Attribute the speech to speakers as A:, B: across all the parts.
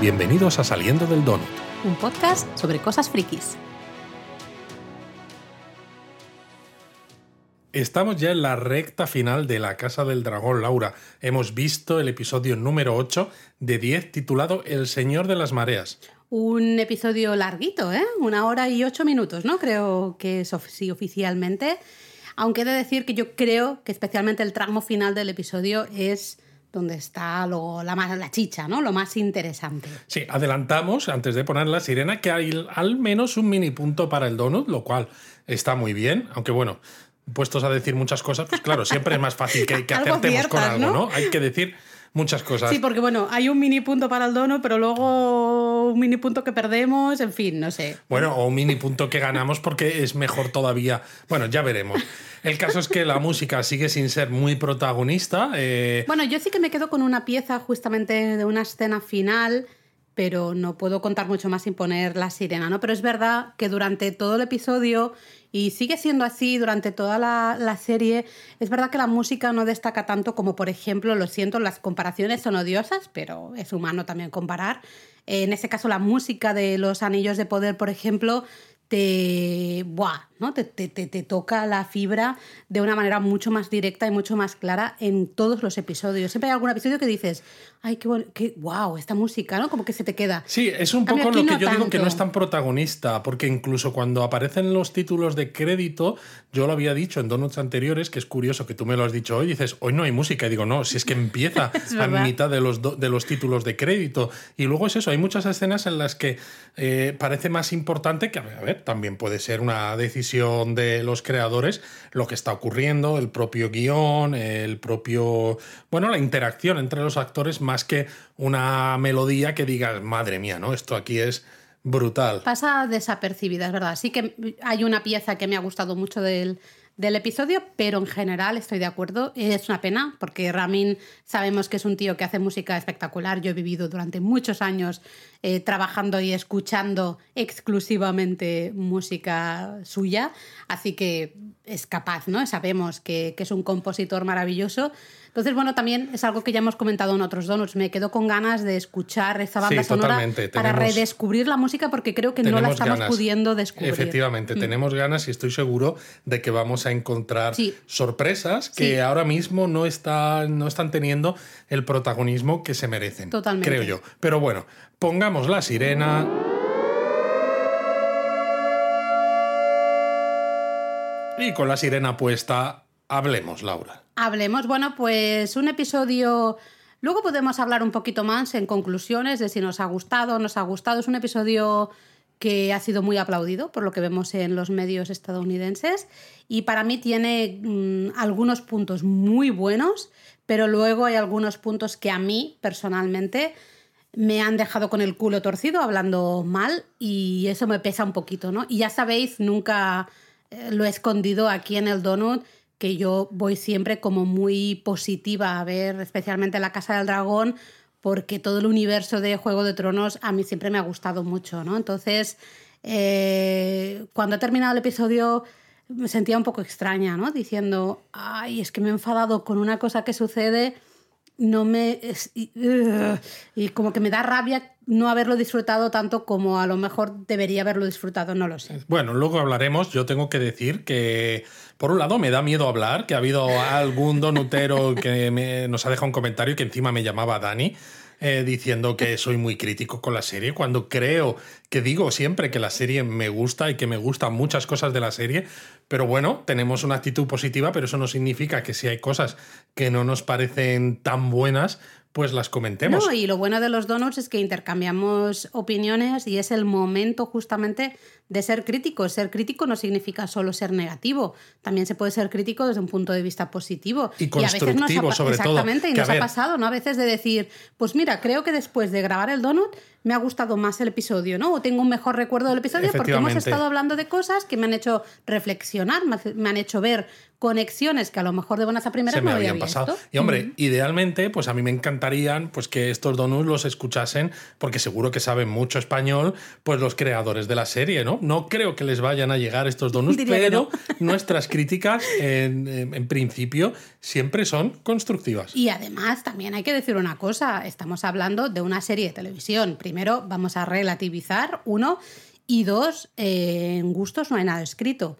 A: Bienvenidos a Saliendo del Donut.
B: Un podcast sobre cosas frikis.
A: Estamos ya en la recta final de La Casa del Dragón, Laura. Hemos visto el episodio número 8 de 10 titulado El Señor de las Mareas.
B: Un episodio larguito, ¿eh? Una hora y ocho minutos, ¿no? Creo que es sí, oficialmente. Aunque he de decir que yo creo que especialmente el tramo final del episodio es donde está lo, la, la chicha, ¿no? Lo más interesante.
A: Sí, adelantamos, antes de poner la sirena, que hay al menos un mini punto para el donut, lo cual está muy bien, aunque bueno, puestos a decir muchas cosas, pues claro, siempre es más fácil que, que acertemos con algo, ¿no? Hay que decir muchas cosas.
B: Sí, porque bueno, hay un mini punto para el donut, pero luego un mini punto que perdemos, en fin, no sé.
A: Bueno, o un mini punto que ganamos porque es mejor todavía. Bueno, ya veremos. El caso es que la música sigue sin ser muy protagonista. Eh,
B: Bueno, yo sí que me quedo con una pieza justamente de una escena final, pero no puedo contar mucho más sin poner la sirena, ¿no? Pero es verdad que durante todo el episodio, y sigue siendo así durante toda la, serie, es verdad que la música no destaca tanto como, por ejemplo, lo siento, las comparaciones son odiosas, pero es humano también comparar. En este caso, la música de los Anillos de Poder, por ejemplo, te, buah, ¿no? Te, te, te, te, toca la fibra de una manera mucho más directa y mucho más clara en todos los episodios. Siempre hay algún episodio que dices, ay, qué, qué wow, esta música, ¿no? Como que se te queda.
A: Sí, es un poco lo que no yo tanto. digo que no es tan protagonista, porque incluso cuando aparecen los títulos de crédito, yo lo había dicho en donuts anteriores, que es curioso que tú me lo has dicho hoy, dices, hoy no hay música, y digo, no, si es que empieza a mitad de los, de los títulos de crédito. Y luego es eso, hay muchas escenas en las que eh, parece más importante que, a ver, también puede ser una decisión de los creadores lo que está ocurriendo, el propio guion, el propio, bueno, la interacción entre los actores más que una melodía que digas, madre mía, ¿no? Esto aquí es brutal.
B: Pasa desapercibida, es verdad. Sí que hay una pieza que me ha gustado mucho del, del episodio, pero en general estoy de acuerdo. Es una pena porque Ramin sabemos que es un tío que hace música espectacular. Yo he vivido durante muchos años eh, trabajando y escuchando exclusivamente música suya, así que es capaz, ¿no? Sabemos que, que es un compositor maravilloso. Entonces, bueno, también es algo que ya hemos comentado en otros donuts. Me quedo con ganas de escuchar esa banda
A: sí,
B: sonora para redescubrir la música porque creo que no la estamos
A: ganas.
B: pudiendo descubrir.
A: Efectivamente, tenemos ganas y estoy seguro de que vamos a encontrar
B: Sí.
A: sorpresas que
B: Sí.
A: ahora mismo no están, no están teniendo el protagonismo que se merecen.
B: Totalmente.
A: Creo yo. Pero bueno, pongamos la sirena. Y con la sirena puesta, hablemos, Laura.
B: Hablemos, bueno, pues un episodio. Luego podemos hablar un poquito más en conclusiones de si nos ha gustado o no nos ha gustado. Es un episodio que ha sido muy aplaudido por lo que vemos en los medios estadounidenses y para mí tiene mm, algunos puntos muy buenos, pero luego hay algunos puntos que a mí personalmente me han dejado con el culo torcido hablando mal y eso me pesa un poquito, ¿no? Y ya sabéis, nunca lo he escondido aquí en el donut que yo voy siempre como muy positiva a ver especialmente la Casa del Dragón porque todo el universo de Juego de Tronos a mí siempre me ha gustado mucho, ¿no? Entonces, eh, cuando he terminado el episodio me sentía un poco extraña, ¿no? Diciendo, ay, es que me he enfadado con una cosa que sucede, no me... es- y, como que me da rabia no haberlo disfrutado tanto como a lo mejor debería haberlo disfrutado, no lo sé.
A: Bueno, luego hablaremos. Yo tengo que decir que, por un lado, me da miedo hablar, que ha habido algún donutero que me- nos ha dejado un comentario que encima me llamaba Dani. Eh, diciendo que soy muy crítico con la serie, cuando creo que digo siempre que la serie me gusta y que me gustan muchas cosas de la serie, pero bueno, tenemos una actitud positiva, pero eso no significa que si hay cosas que no nos parecen tan buenas, pues las comentemos.
B: No, y lo bueno de los donuts es que intercambiamos opiniones y es el momento justamente de ser crítico. Ser crítico no significa solo ser negativo, también se puede ser crítico desde un punto de vista positivo.
A: Y
B: a veces nos ha
A: constructivo, sobre todo.
B: Exactamente, y
A: Que, a
B: nos ha pasado, ¿no? A veces de decir, pues mira, creo que después de grabar el donut me ha gustado más el episodio, ¿no? O tengo un mejor recuerdo del episodio porque hemos estado hablando de cosas que me han hecho reflexionar, me han hecho ver conexiones que a lo mejor de buenas a primeras
A: se me
B: no había
A: habían pasado.
B: visto.
A: Y hombre, idealmente, pues a mí me encantarían pues que estos donuts los escuchasen, porque seguro que saben mucho español, pues los creadores de la serie, ¿no? No creo que les vayan a llegar estos donuts,
B: Diría
A: pero nuestras críticas, en, en- en principio, siempre son constructivas.
B: Y además también hay que decir una cosa, estamos hablando de una serie de televisión primero vamos a relativizar, uno, y dos, eh, en gustos no hay nada escrito.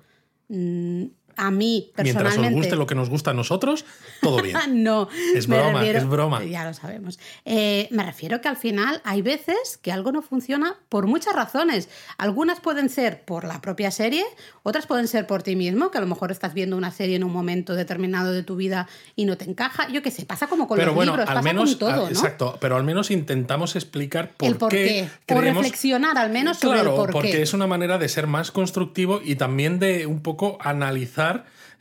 B: Mm, a mí personalmente.
A: Mientras os guste lo que nos gusta a nosotros, todo bien.
B: no,
A: es broma, es broma.
B: Ya lo sabemos. Eh, me refiero que al final hay veces que algo no funciona por muchas razones. Algunas pueden ser por la propia serie, otras pueden ser por ti mismo, que a lo mejor estás viendo una serie en un momento determinado de tu vida y no te encaja. Yo qué sé, pasa como con
A: pero
B: los
A: bueno,
B: libros,
A: al
B: pasa
A: menos,
B: con todo, ¿no?
A: Exacto, pero al menos intentamos explicar por,
B: el por qué,
A: creemos-
B: reflexionar al menos sobre
A: Claro,
B: el por
A: porque
B: qué.
A: es una manera de ser más constructivo y también de un poco analizar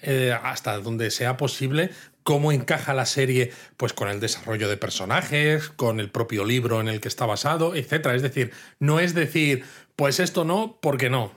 A: eh, hasta donde sea posible cómo encaja la serie pues con el desarrollo de personajes, con el propio libro en el que está basado, etcétera. Es decir, no es decir, pues esto no, porque no.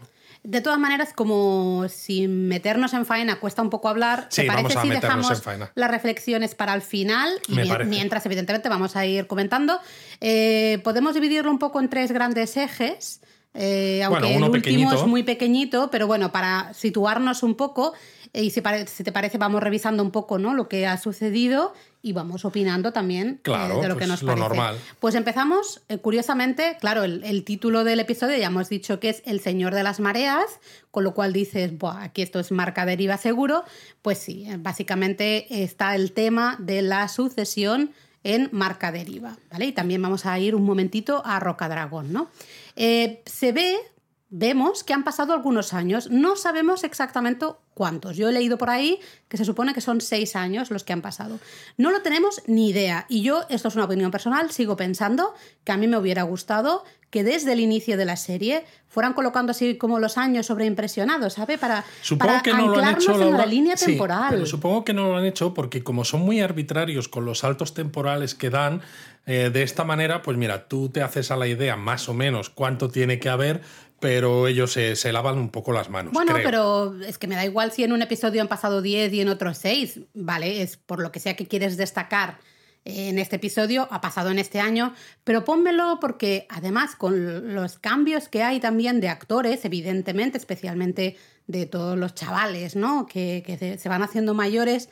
B: De todas maneras, como sin meternos en faena cuesta un poco hablar,
A: Sí,
B: ¿te parece
A: vamos a
B: si dejamos
A: en faena.
B: las reflexiones para el final? Y
A: parece.
B: mientras, evidentemente, vamos a ir comentando. Eh, podemos dividirlo un poco en tres grandes ejes. Eh, aunque
A: Bueno, uno
B: el último
A: pequeñito.
B: es muy pequeñito, pero bueno, para situarnos un poco, eh, y si, te parece, vamos revisando un poco ¿no? lo que ha sucedido y vamos opinando también eh,
A: Claro,
B: de lo que
A: pues
B: nos
A: lo
B: parece.
A: normal.
B: Pues empezamos, eh, curiosamente, claro, el, el título del episodio ya hemos dicho que es El Señor de las Mareas, con lo cual dices, Buah, aquí esto es marca deriva seguro. Pues sí, básicamente está el tema de la sucesión en marca deriva, ¿vale? Y también vamos a ir un momentito a Rocadragón, ¿no? Eh, se ve, vemos que han pasado algunos años, no sabemos exactamente cuántos. Yo he leído por ahí que se supone que son seis años los que han pasado. No lo tenemos ni idea. Y yo, esto es una opinión personal, sigo pensando que a mí me hubiera gustado que desde el inicio de la serie fueran colocando así como los años sobreimpresionados, ¿sabe? Para,
A: Supongo
B: para
A: que no lo han hecho
B: en la línea
A: Sí,
B: temporal.
A: pero supongo que no lo han hecho porque como son muy arbitrarios con los saltos temporales que dan, eh, de esta manera, pues mira, tú te haces a la idea más o menos cuánto tiene que haber, pero ellos se, se lavan un poco las manos.
B: Bueno,
A: creo.
B: pero es que me da igual si en un episodio han pasado 10 y en otro 6, ¿vale? Es por lo que sea que quieres destacar en este episodio, ha pasado en este año, pero pónmelo porque además con los cambios que hay también de actores, evidentemente, especialmente de todos los chavales, ¿no? Que, que se- van haciendo mayores,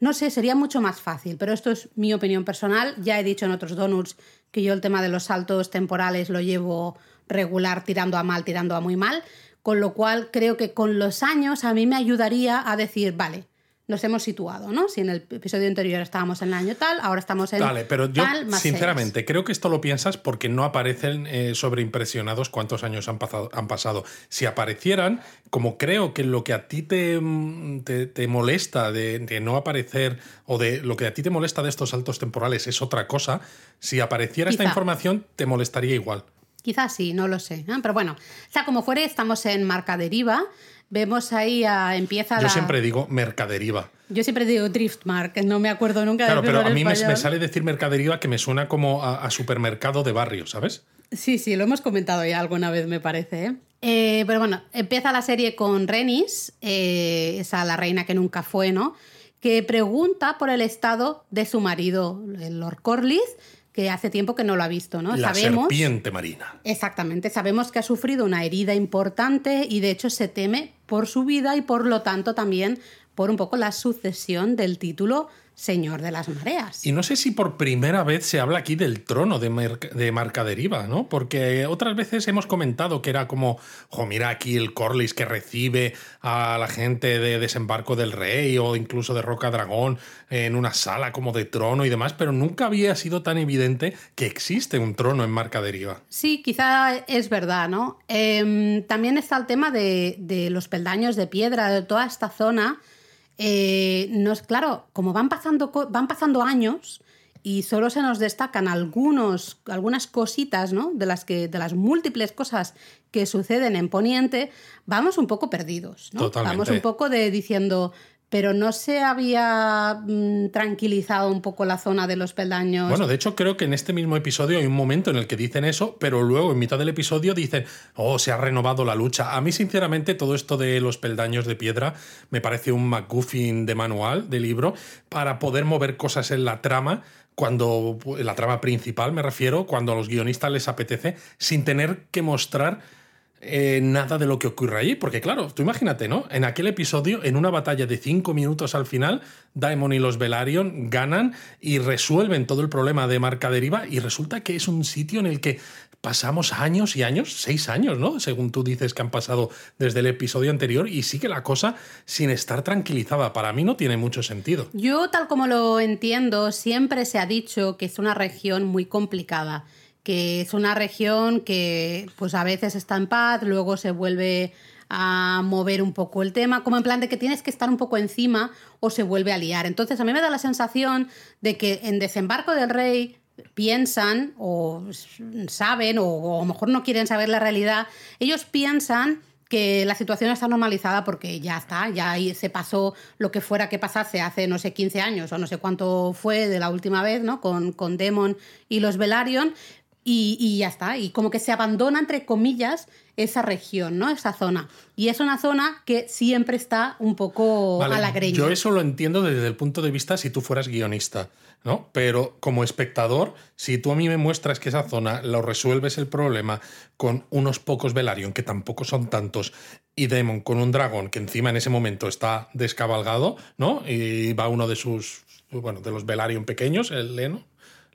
B: no sé, sería mucho más fácil, pero esto es mi opinión personal. Ya he dicho en otros donuts que yo el tema de los saltos temporales lo llevo regular, tirando a mal, tirando a muy mal, con lo cual creo que con los años a mí me ayudaría a decir, vale, nos hemos situado, ¿no? Si en el episodio anterior estábamos en el año tal, ahora estamos en
A: Vale, pero yo
B: tal más
A: sinceramente creo que esto lo piensas porque no aparecen eh, sobreimpresionados cuántos años han pasado, han pasado. Si aparecieran, como creo que lo que a ti te, mm, te, te molesta de, de no aparecer o de lo que a ti te molesta de estos saltos temporales es otra cosa, si apareciera esta información te molestaría igual.
B: Quizás sí, no lo sé. ¿eh? Pero bueno, sea como fuere, estamos en marca deriva. Vemos ahí a, empieza
A: Yo
B: la...
A: siempre digo mercaderiva.
B: Yo siempre digo Driftmark, no me acuerdo nunca
A: Claro,
B: de
A: pero a mí me, sale decir mercaderiva que me suena como a, a supermercado de barrio, ¿sabes?
B: Sí, sí, lo hemos comentado ya alguna vez, me parece. ¿eh? Eh, pero bueno, empieza la serie con Renis, eh, esa la reina que nunca fue, ¿no? Que pregunta por el estado de su marido, el Lord Corlys, que hace tiempo que no lo ha visto, ¿no?
A: La
B: Sabemos.
A: serpiente marina.
B: Exactamente, sabemos que ha sufrido una herida importante y de hecho se teme por su vida y por lo tanto también por un poco la sucesión del título Señor de las Mareas.
A: Y no sé si por primera vez se habla aquí del trono de, Merc- de Marca Deriva, ¿no? Porque otras veces hemos comentado que era como, jo, mira aquí el Corlys que recibe a la gente de desembarco del rey o incluso de Roca Dragón en una sala como de trono y demás, pero nunca había sido tan evidente que existe un trono en Marca Deriva.
B: Sí, quizá es verdad, ¿no? Em, también está el tema de, de los peldaños de piedra, de toda esta zona. Eh, nos, claro, como van pasando, van pasando años y solo se nos destacan algunos, algunas cositas, ¿no? De las, que, de las múltiples cosas que suceden en Poniente, vamos un poco perdidos, ¿no?
A: Totalmente.
B: Vamos un poco de diciendo, pero no se había mm, tranquilizado un poco la zona de los peldaños.
A: Bueno, de hecho creo que en este mismo episodio hay un momento en el que dicen eso, pero luego en mitad del episodio dicen, oh, se ha renovado la lucha. A mí, sinceramente, todo esto de los peldaños de piedra me parece un MacGuffin de manual, de libro, para poder mover cosas en la trama cuando la trama principal me refiero, cuando a los guionistas les apetece, sin tener que mostrar eh, nada de lo que ocurre allí. Porque claro, tú imagínate, ¿no? En aquel episodio, en una batalla de cinco minutos al final, Daemon y los Velaryon ganan y resuelven todo el problema de marca deriva y resulta que es un sitio en el que pasamos años y años, seis años, ¿no? Según tú dices que han pasado desde el episodio anterior y sigue la cosa sin estar tranquilizada. Para mí no tiene mucho sentido.
B: Yo, tal como lo entiendo, siempre se ha dicho que es una región muy complicada, que es una región que pues a veces está en paz, luego se vuelve a mover un poco el tema, como en plan de que tienes que estar un poco encima o se vuelve a liar. Entonces a mí me da la sensación de que en Desembarco del Rey piensan o saben o, a lo mejor no quieren saber la realidad, ellos piensan que la situación está normalizada porque ya está, ya se pasó lo que fuera que pasase hace, no sé, 15 años o no sé cuánto fue de la última vez, ¿no? Con, con Demon y los Velaryon, y, y, ya está. Y como que se abandona, entre comillas, esa región, ¿no? Esa zona. Y es una zona que siempre está un poco a la greña.
A: Yo eso lo entiendo desde el punto de vista si tú fueras guionista, ¿no? Pero como espectador, si tú a mí me muestras que esa zona lo resuelves el problema con unos pocos Velaryon, que tampoco son tantos, y Demon con un dragón que encima en ese momento está descabalgado, ¿no? Y va uno de sus, bueno, de los Velaryon pequeños, el Leno,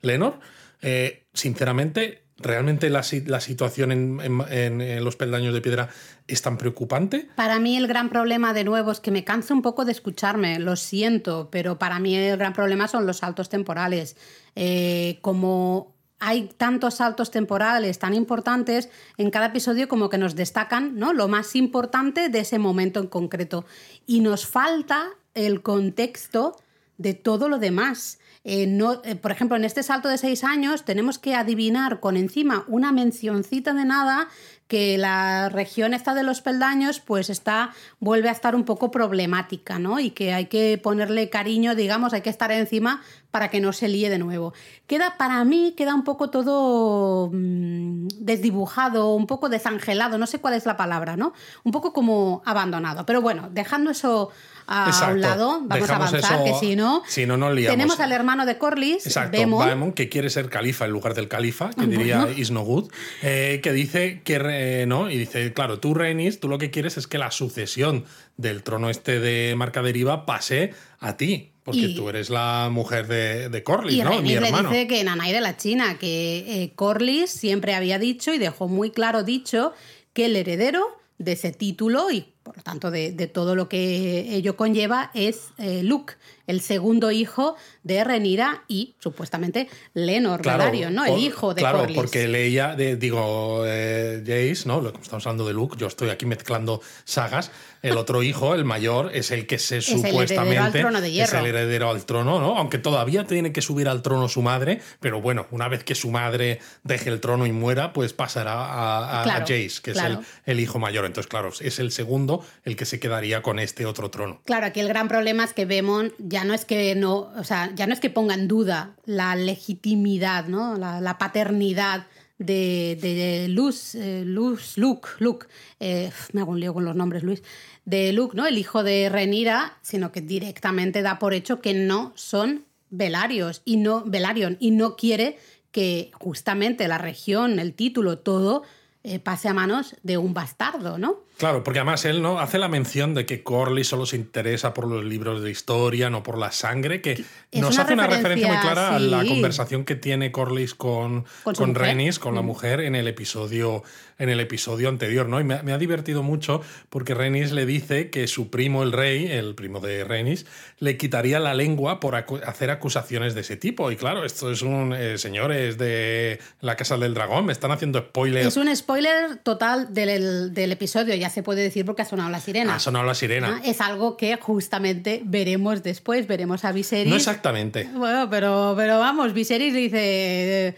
A: Lenor. Eh, sinceramente, ¿Realmente la, situación en, los peldaños de piedra es tan preocupante?
B: Para mí el gran problema de nuevo es que me canso un poco de escucharme, lo siento, pero para mí el gran problema son los saltos temporales. Eh, como hay tantos saltos temporales tan importantes, en cada episodio como que nos destacan ¿no? lo más importante de ese momento en concreto. Y nos falta el contexto de todo lo demás. Eh, no, eh, por ejemplo, en este salto de seis años tenemos que adivinar con encima una mencioncita de nada que la región esta de los peldaños pues está vuelve a estar un poco problemática, ¿no? Y que hay que ponerle cariño, digamos, hay que estar encima para que no se líe de nuevo. Queda para mí queda un poco todo mm, desdibujado, un poco desangelado, no sé cuál es la palabra, ¿no? Un poco como abandonado. Pero bueno, dejando eso a un lado, vamos a avanzar, que si no,
A: si no nos liamos.
B: tenemos al hermano de Corlys,
A: Exacto, Baemon, que quiere ser califa en lugar del califa, que diría Is no good, eh, que dice que, ¿no? Y dice, claro, tú, Rhaenys, tú lo que quieres es que la sucesión del trono este de Marca Deriva pase a ti. Porque tú eres la mujer de, de Corlys, ¿no? Mi hermano.
B: le dice que Nanay de la China, que eh, Corlys siempre había dicho y dejó muy claro dicho que el heredero de ese título y por tanto de, todo lo que ello conlleva es eh, Luke, el segundo hijo de Renira y supuestamente Lenor ¿no? el hijo de
A: Claro, porque leía, digo, eh, Jace, ¿no? Estamos hablando de Luke, yo estoy aquí mezclando sagas. El otro hijo, el mayor, es el que se supuestamente es el heredero al trono, ¿no? Aunque todavía tiene que subir al trono su madre, pero bueno, una vez que su madre deje el trono y muera, pues pasará a, Jace, que es el, el, hijo mayor. Entonces, claro, es el segundo el que se quedaría con este otro trono.
B: Claro, aquí el gran problema es que Bemon ya no es que no, o sea, ya no es que ponga en duda la legitimidad, ¿no? La, paternidad de, de Luz, eh, Luz, Luke, Luke, eh, me hago un lío con los nombres, Luis, de Luke, ¿no? El hijo de Renira, sino que directamente da por hecho que no son Velarios y no Velarion y no quiere que justamente la región, el título, todo eh, pase a manos de un bastardo, ¿no?
A: Claro, porque además él no hace la mención de que Corley solo se interesa por los libros de historia, no por la sangre, que nos hace una referencia muy clara a la conversación que tiene Corley con, con, con con la mm. mujer, en el episodio, en el episodio anterior, ¿no? Y me, ha divertido mucho porque Renis le dice que su primo, el rey, el primo de Renis, le quitaría la lengua por hacer acusaciones de ese tipo. Y claro, esto es un eh, señores de la Casa del Dragón, me están haciendo spoilers.
B: Es un spoiler total del, del episodio, ya se puede decir porque ha sonado la sirena.
A: Ha sonado la sirena.
B: Ah, es algo que justamente veremos después, veremos a Viserys.
A: No exactamente.
B: Bueno, pero, pero vamos, Viserys dice,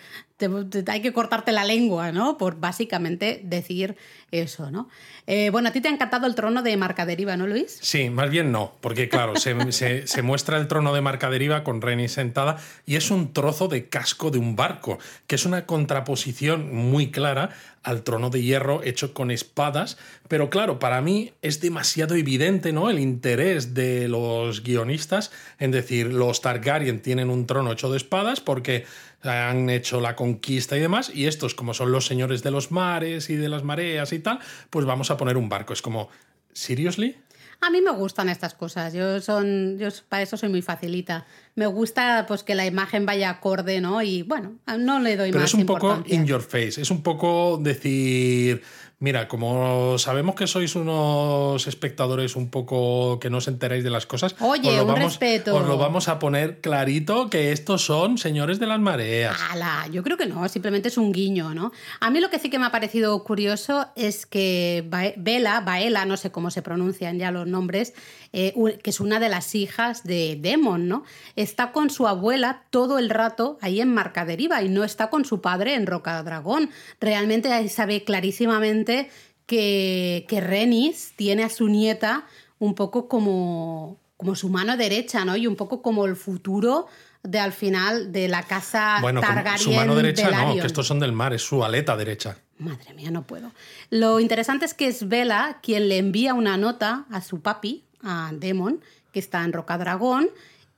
B: hay que cortarte la lengua, ¿no? Por básicamente decir eso, ¿no? Eh, bueno, a ti te ha encantado el trono de Marca Deriva, ¿no, Luis?
A: Sí, más bien no, porque claro, se, muestra el trono de Marca Deriva con Reni sentada y es un trozo de casco de un barco, que es una contraposición muy clara al trono de hierro hecho con espadas, pero claro, para mí es demasiado evidente ¿no? el interés de los guionistas en decir, los Targaryen tienen un trono hecho de espadas porque han hecho la conquista y demás, y estos, como son los señores de los mares y de las mareas y tal, pues vamos a poner un barco. Es como, ¿seriously?
B: A mí me gustan estas cosas, yo, son, yo para eso soy muy facilita. me gusta pues que la imagen vaya acorde, ¿no? Y bueno, no le doy
A: Pero
B: más
A: es un poco in your face, es un poco decir, mira, como sabemos que sois unos espectadores un poco que no os enteráis de las cosas,
B: Oye,
A: os, lo
B: un
A: vamos,
B: respeto.
A: os lo vamos a poner clarito que estos son señores de las mareas.
B: Ala, yo creo que no, simplemente es un guiño, ¿no? A mí lo que sí que me ha parecido curioso es que Bella, Baela, no sé cómo se pronuncian ya los nombres, eh, que es una de las hijas de Demon, ¿no? Está con su abuela todo el rato ahí en Marcaderiva y no está con su padre en Roca Dragón. Realmente ahí sabe clarísimamente que, que Renis tiene a su nieta un poco como, como su mano derecha, ¿no? Y un poco como el futuro de al final de la casa
A: Bueno,
B: Targaryen
A: su mano derecha no, que estos son del mar, es su aleta derecha.
B: Madre mía, no puedo. Lo interesante es que es Vela quien le envía una nota a su papi, a Demon, que está en Rocadragón,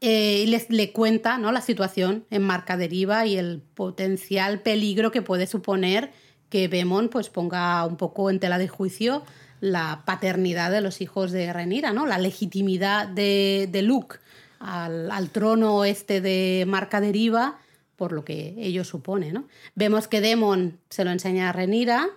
B: eh, y les, le cuenta ¿no? la situación en Marca Deriva y el potencial peligro que puede suponer que Demon pues, ponga un poco en tela de juicio la paternidad de los hijos de Renira, ¿no? la legitimidad de, de Luke al, al trono este de Marca Deriva por lo que ello supone. ¿no? Vemos que Demon se lo enseña a Renira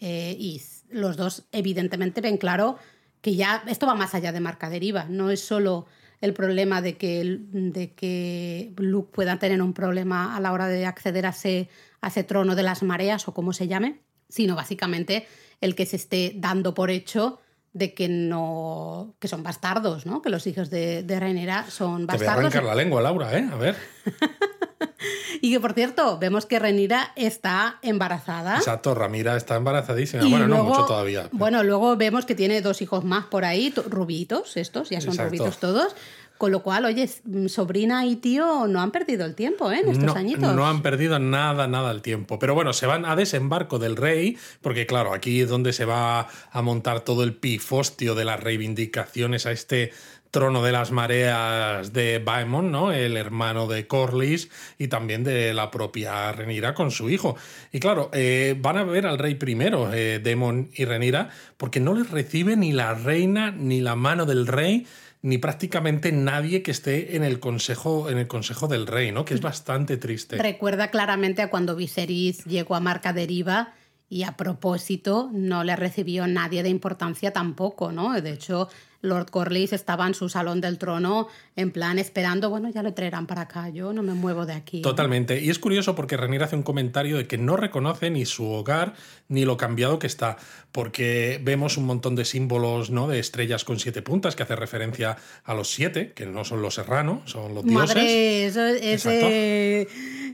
B: eh, y los dos evidentemente ven claro que ya esto va más allá de marca deriva, no es solo el problema de que, de que Luke pueda tener un problema a la hora de acceder a ese, a ese trono de las mareas o como se llame, sino básicamente el que se esté dando por hecho de que no que son bastardos, ¿no? Que los hijos de, de Rhaenyra son
A: Te voy a
B: bastardos.
A: arrancar la lengua, Laura, ¿eh? A ver.
B: Y que por cierto, vemos que Rhaenyra está embarazada.
A: Exacto, Ramira está embarazadísima.
B: Y
A: bueno, no mucho todavía.
B: Bueno, luego vemos que tiene dos hijos más por ahí, to- rubitos, estos, ya son
A: Exacto.
B: rubitos todos. Con lo cual, oye, sobrina y tío no han perdido el tiempo ¿eh? en estos
A: no,
B: añitos.
A: no han perdido nada, nada el tiempo. Pero bueno, se van a desembarco del rey, porque claro, aquí es donde se va a montar todo el pifostio de las reivindicaciones a este trono de las mareas de Baemon, ¿no? El hermano de Corlys y también de la propia Renira con su hijo. Y claro, eh, van a ver al rey primero, eh, Demon y Renira, porque no les recibe ni la reina ni la mano del rey ni prácticamente nadie que esté en el consejo en el consejo del rey, ¿no? Que es bastante triste.
B: Recuerda claramente a cuando Viserys llegó a Marca Deriva y a propósito no le recibió nadie de importancia tampoco, ¿no? De hecho, Lord Corlys estaba en su salón del trono en plan esperando, bueno, ya lo traerán para acá, yo no me muevo de aquí.
A: Totalmente. Y es curioso porque Renier hace un comentario de que no reconoce ni su hogar ni lo cambiado que está, porque vemos un montón de símbolos, ¿no? De estrellas con siete puntas que hace referencia a los siete, que no son los serranos, son los dioses.
B: Madre, eso es,
A: Exacto.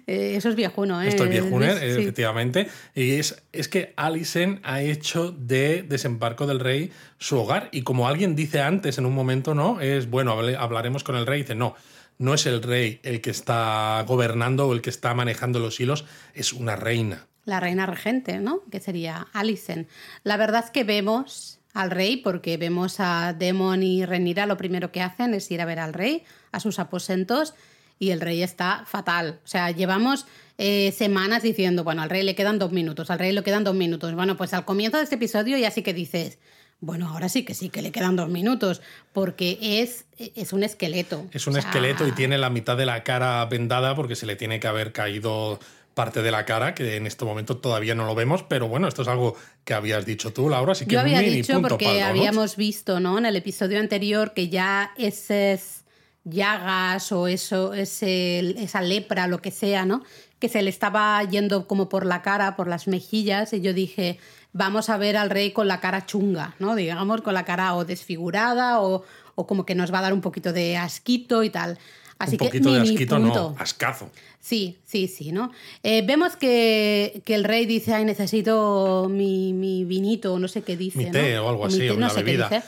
B: Eh, eh, eso es viejuno, ¿eh?
A: Esto es viejuner,
B: Luis? Sí.
A: efectivamente. Y es, es que Alicent ha hecho de Desembarco del Rey su hogar. Y como alguien dice antes en un momento, ¿no? Es, bueno, hablaremos con el rey. Dice, no, no es el rey el que está gobernando o el que está manejando los hilos, es una reina.
B: La reina regente, ¿no? Que sería Alicent. La verdad es que vemos al rey, porque vemos a Demon y Renira, lo primero que hacen es ir a ver al rey, a sus aposentos, y el rey está fatal. O sea, llevamos eh, semanas diciendo, bueno, al rey le quedan dos minutos, al rey le quedan dos minutos. Bueno, pues al comienzo de este episodio ya sí que dices, bueno, ahora sí que sí que le quedan dos minutos, porque es, es un esqueleto.
A: Es un
B: O sea,
A: esqueleto y tiene la mitad de la cara vendada porque se le tiene que haber caído parte de la cara, que en este momento todavía no lo vemos, pero bueno, esto es algo que habías dicho tú, Laura, así que
B: Yo había
A: mini
B: dicho
A: punto
B: porque habíamos visto, ¿no? En el episodio anterior que ya esas llagas o eso, ese, esa lepra, lo que sea, ¿no? Que se le estaba yendo como por la cara, por las mejillas, y yo dije, vamos a ver al rey con la cara chunga, ¿no? Digamos, con la cara o desfigurada o, o como que nos va a dar un poquito de asquito y tal. Así
A: un
B: que
A: poquito de
B: mini
A: asquito,
B: punto.
A: no, ascazo.
B: Sí, sí, sí, ¿no? Eh, vemos que, que el rey dice, ay, necesito mi, mi vinito, o no sé qué dice.
A: Mi
B: ¿no?
A: té o algo así,
B: té,
A: o
B: no
A: una
B: sé qué
A: bebida.
B: dice.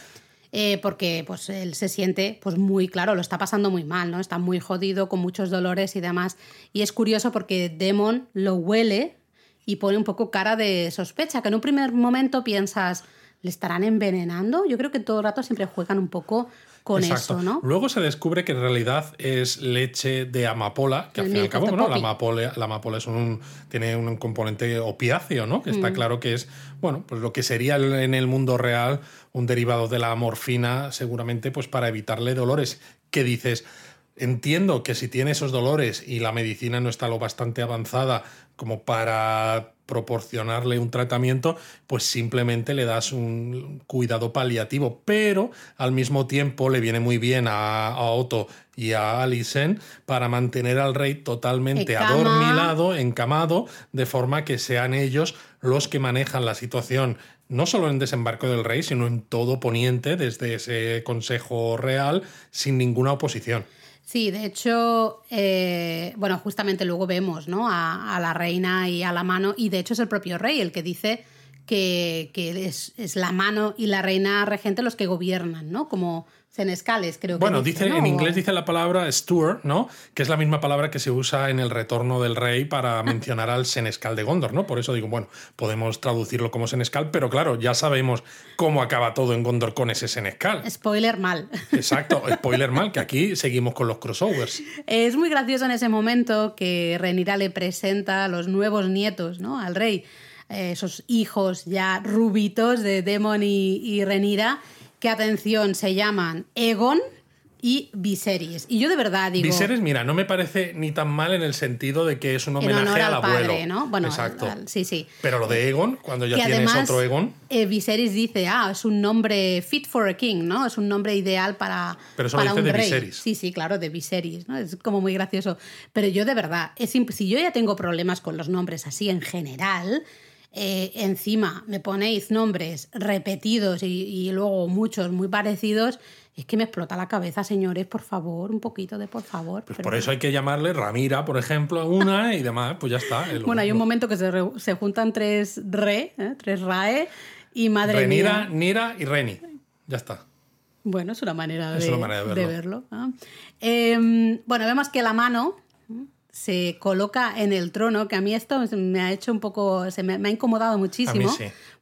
B: Eh, porque pues él se siente pues muy claro, lo está pasando muy mal, ¿no? Está muy jodido, con muchos dolores y demás. Y es curioso porque Demon lo huele y pone un poco cara de sospecha, que en un primer momento piensas, ¿le estarán envenenando? Yo creo que todo el rato siempre juegan un poco con
A: Exacto.
B: eso, ¿no?
A: Luego se descubre que en realidad es leche de amapola, que al
B: El
A: fin y al cabo, bueno, la amapola, la amapola es un, tiene un componente opiáceo, ¿no? Que
B: Mm.
A: está claro que es, bueno, pues lo que sería en el mundo real un derivado de la morfina, seguramente, pues para evitarle dolores. Que dices, entiendo que si tiene esos dolores y la medicina no está lo bastante avanzada como para proporcionarle un tratamiento, pues simplemente le das un cuidado paliativo. Pero al mismo tiempo le viene muy bien a, Otto y a Alison para mantener al rey totalmente adormilado, encamado, de forma que sean ellos los que manejan la situación no solo en desembarco del rey, sino en todo Poniente, desde ese Consejo Real, sin ninguna oposición.
B: Sí, de hecho, eh, bueno, justamente luego vemos ¿no? a, la reina y a la mano, y de hecho es el propio rey el que dice que, es, es, la mano y la reina regente los que gobiernan, ¿no? Como senescales, creo que.
A: Bueno, dice, en inglés dice la palabra steward, ¿no? Que es la misma palabra que se usa en el retorno del rey para mencionar al senescal de Gondor, ¿no? Por eso digo, bueno, podemos traducirlo como senescal, pero claro, ya sabemos cómo acaba todo en Gondor con ese senescal.
B: Spoiler mal.
A: Exacto, spoiler mal, que aquí seguimos con los crossovers.
B: Es muy gracioso en ese momento que Renira le presenta a los nuevos nietos, ¿no? Al rey. Eh, esos hijos ya rubitos de Demon y, y Renira que atención, se llaman Egon y Viserys. Y yo de verdad digo.
A: Viserys, mira, no me parece ni tan mal en el sentido de que es un homenaje al, abuelo.
B: ¿no? Bueno, Exacto. sí, sí.
A: Pero lo de Egon, cuando ya tienes otro Egon.
B: Eh, Viserys dice, ah, es un nombre fit for a king, ¿no? Es un nombre ideal para.
A: Pero eso
B: para
A: lo dice de Viserys.
B: Sí, sí, claro, de Viserys, ¿no? Es como muy gracioso. Pero yo de verdad, es, si yo ya tengo problemas con los nombres así en general. Eh, encima me ponéis nombres repetidos y, luego muchos muy parecidos, es que me explota la cabeza, señores, por favor, un poquito de por favor.
A: Pues por eso hay que llamarle Ramira, por ejemplo, una y demás, pues ya está.
B: bueno, hay un momento que se, juntan tres re, ¿eh? tres rae y madre
A: Renira, Nira y Reni. Ya está.
B: Bueno, es una manera, de, verlo. Em, bueno, vemos que la mano se coloca en el trono, que a mí esto me ha hecho un poco, se me, ha incomodado muchísimo,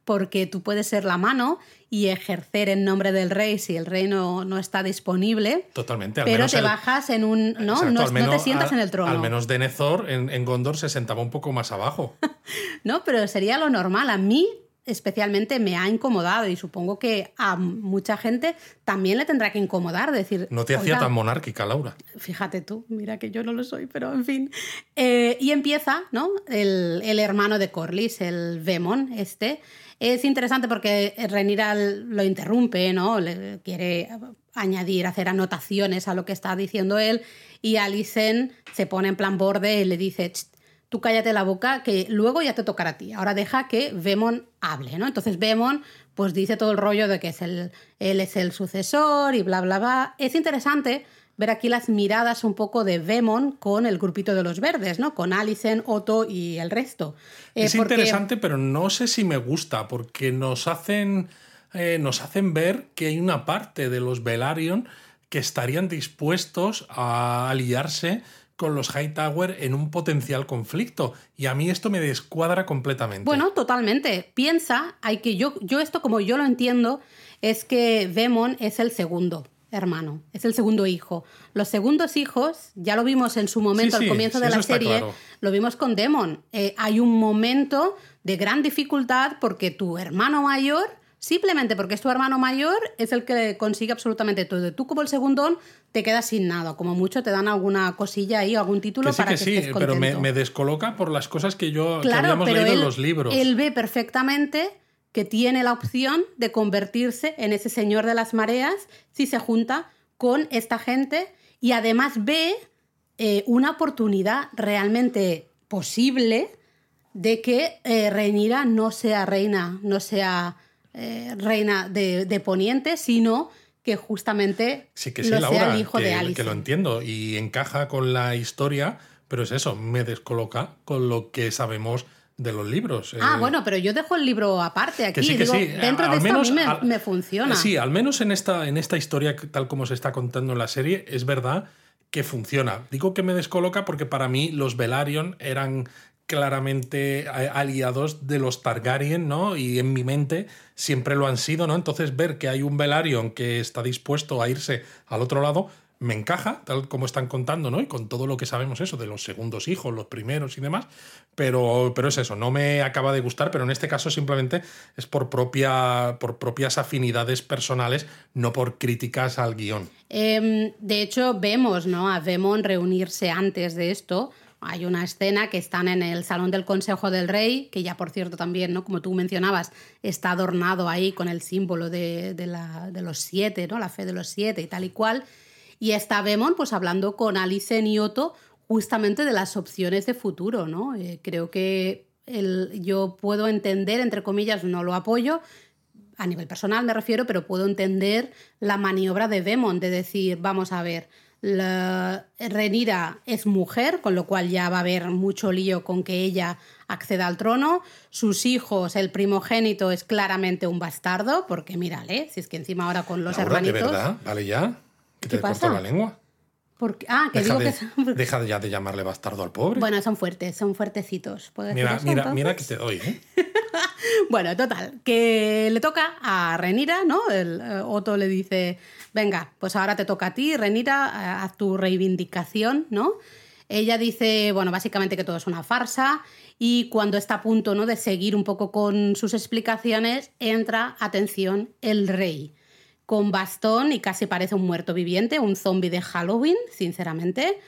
B: porque tú puedes ser la mano y ejercer en nombre del rey si el rey no, está disponible.
A: Totalmente.
B: pero te bajas en un... No, no, te sientas en el trono.
A: Al menos Denethor en, en Gondor se sentaba un poco más abajo.
B: no, pero sería lo normal. A mí especialmente me ha incomodado y supongo que a mucha gente también le tendrá que incomodar decir...
A: No te hacía tan monárquica, Laura.
B: Fíjate tú, mira que yo no lo soy, pero en fin. Eh, y empieza, ¿no? El, hermano de Corlys, el Vemon, este. Es interesante porque Renira lo interrumpe, ¿no? Le quiere añadir, hacer anotaciones a lo que está diciendo él y Alicen se pone en plan borde y le dice, tú cállate la boca, que luego ya te tocará a ti. Ahora deja que Vemon hable, ¿no? Entonces Vemon pues dice todo el rollo de que es el, él es el sucesor y bla, bla, bla. Es interesante ver aquí las miradas un poco de Vemon con el grupito de los verdes, ¿no? Con Alicent, Otto y el resto.
A: Eh, es interesante, pero no sé si me gusta, porque nos hacen, eh, nos hacen ver que hay una parte de los Velaryon que estarían dispuestos a aliarse con los Hightower en un potencial conflicto. Y a mí esto me descuadra completamente.
B: Bueno, totalmente. Piensa, hay que yo, yo esto como yo lo entiendo, es que Vemon es el segundo hermano, es el segundo hijo. Los segundos hijos, ya lo vimos en su momento al comienzo de la serie, lo vimos con Demon. Eh, hay un momento de gran dificultad porque tu hermano mayor Simplemente porque es tu hermano mayor, es el que consigue absolutamente todo. Tú como el segundón te quedas sin nada. Como mucho te dan alguna cosilla ahí, algún título para que sí,
A: pero me, descoloca por las cosas que yo habíamos leído en los libros.
B: Él ve perfectamente que tiene la opción de convertirse en ese señor de las mareas si se junta con esta gente y además ve eh, una oportunidad realmente posible de que eh, Reinira no sea reina, no sea eh, reina de, Poniente, sino que justamente
A: sí que sí, lo sea el hijo que, de Alice. Que lo entiendo y encaja con la historia, pero es eso, me descoloca con lo que sabemos de los libros.
B: Ah, eh. bueno, pero yo dejo el libro aparte aquí. Digo, dentro de esto a mí me, funciona.
A: Sí, al menos en esta, en esta historia, tal como se está contando en la serie, es verdad que funciona. Digo que me descoloca porque para mí los Velaryon eran claramente aliados de los Targaryen, ¿no? Y en mi mente siempre lo han sido, ¿no? Entonces ver que hay un Velaryon que está dispuesto a irse al otro lado me encaja, tal como están contando, ¿no? Y con todo lo que sabemos eso, de los segundos hijos, los primeros y demás, pero, pero es eso, no me acaba de gustar, pero en este caso simplemente es por, propia, por propias afinidades personales, no por críticas al guion.
B: Em, de hecho, vemos ¿no? a Demon reunirse antes de esto. Hay una escena que están en el Salón del Consejo del Rey, que ya por cierto también, ¿no? como tú mencionabas, está adornado ahí con el símbolo de, de los siete, ¿no? la fe de los siete y tal y cual. Y está Demon pues hablando con Alice Nioto justamente de las opciones de futuro, ¿no? Eh, creo que el, yo puedo entender, entre comillas, no lo apoyo, a nivel personal me refiero, pero puedo entender la maniobra de Demon, de decir, vamos a ver, la Renira es mujer, con lo cual ya va a haber mucho lío con que ella acceda al trono. Sus hijos, el primogénito es claramente un bastardo, porque mírale, si es que encima ahora con los hermanitos. ¿De
A: verdad? ¿Vale ya? ¿Que te pasa? la lengua?
B: Porque, ah, que
A: deja
B: digo
A: que Deja ya de llamarle bastardo al pobre.
B: Bueno, son fuertes, son fuertecitos.
A: Mira, mira, mira que te doy, ¿eh?
B: bueno, total, que le toca a Renira, ¿no? El, eh, Otto le dice, venga, pues ahora te toca a ti, Renira, haz tu reivindicación, ¿no? Ella dice, bueno, básicamente que todo es una farsa y cuando está a punto ¿no? de seguir un poco con sus explicaciones, entra, atención, el rey con bastón y casi parece un muerto viviente, un zombie de Halloween, sinceramente.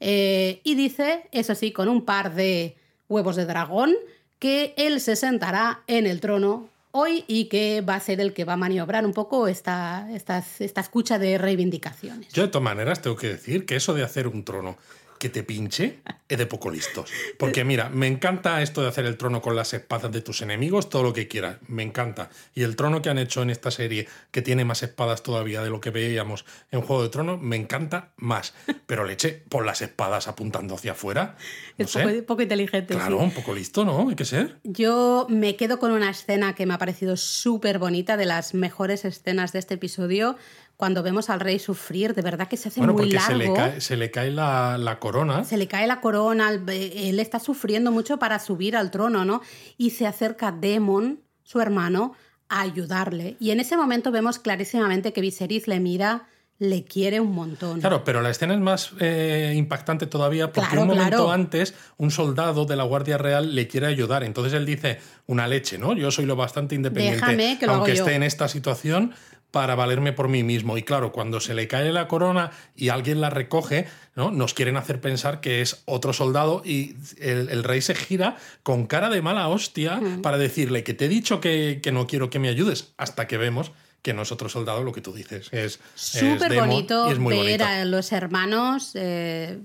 B: Eh, y dice, eso sí, con un par de huevos de dragón, que él se sentará en el trono hoy y que va a ser el que va a maniobrar un poco esta, esta, esta escucha de reivindicaciones.
A: Yo de todas maneras tengo que decir que eso de hacer un trono que te pinche es de poco listos. Porque mira, me encanta esto de hacer el trono con las espadas de tus enemigos, todo lo que quieras, me encanta. Y el trono que han hecho en esta serie, que tiene más espadas todavía de lo que veíamos en Juego de Tronos, me encanta más. Pero leche, por las espadas apuntando hacia afuera.
B: es Poco, inteligente.
A: Claro, un poco listo, ¿no? Hay que ser.
B: Yo me quedo con una escena que me ha parecido súper bonita, de las mejores escenas de este episodio cuando vemos al rey sufrir, de verdad que se hace muy largo.
A: Se le cae, se le cae la, corona.
B: Se le cae la corona, él está sufriendo mucho para subir al trono, ¿no? Y se acerca Demon, su hermano, a ayudarle. Y en ese momento vemos clarísimamente que Viserys le mira le quiere un montón.
A: Claro, pero la escena es más eh, impactante todavía porque un momento antes un soldado de la Guardia Real le quiere ayudar. Entonces él dice, una leche, ¿no? Yo soy lo bastante independiente, aunque esté en esta situación, para valerme por mí mismo. Y claro, cuando se le cae la corona y alguien la recoge, ¿no? nos quieren hacer pensar que es otro soldado y el, rey se gira con cara de mala hostia para decirle que te he dicho que, no quiero que me ayudes, hasta que vemos que no es otro soldado lo que tú dices. Es
B: súper bonito ver a los hermanos. Eh,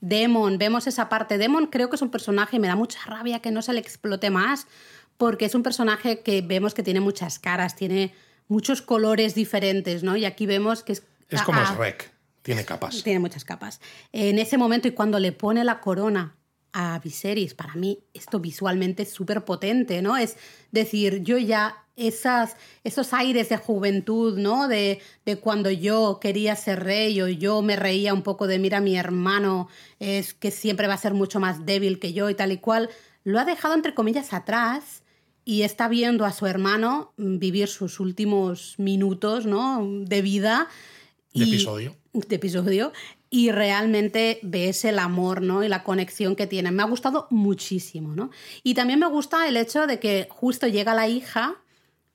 B: Demon, vemos esa parte. Demon creo que es un personaje, me da mucha rabia que no se le explote más, porque es un personaje que vemos que tiene muchas caras, tiene muchos colores diferentes, ¿no? Y aquí vemos que es...
A: Es como es Rec, tiene capas.
B: Tiene muchas capas. En ese momento y cuando le pone la corona a Viserys, para mí esto visualmente es súper potente, ¿no? Es decir, yo ya esas, esos aires de juventud, ¿no? De, de, cuando yo quería ser rey o yo me reía un poco de, mira, mi hermano es que siempre va a ser mucho más débil que yo y tal y cual, lo ha dejado entre comillas atrás y está viendo a su hermano vivir sus últimos minutos ¿no? de vida.
A: De episodio.
B: De episodio. Y realmente ves el amor ¿no? y la conexión que tienen. Me ha gustado muchísimo. ¿no? Y también me gusta el hecho de que justo llega la hija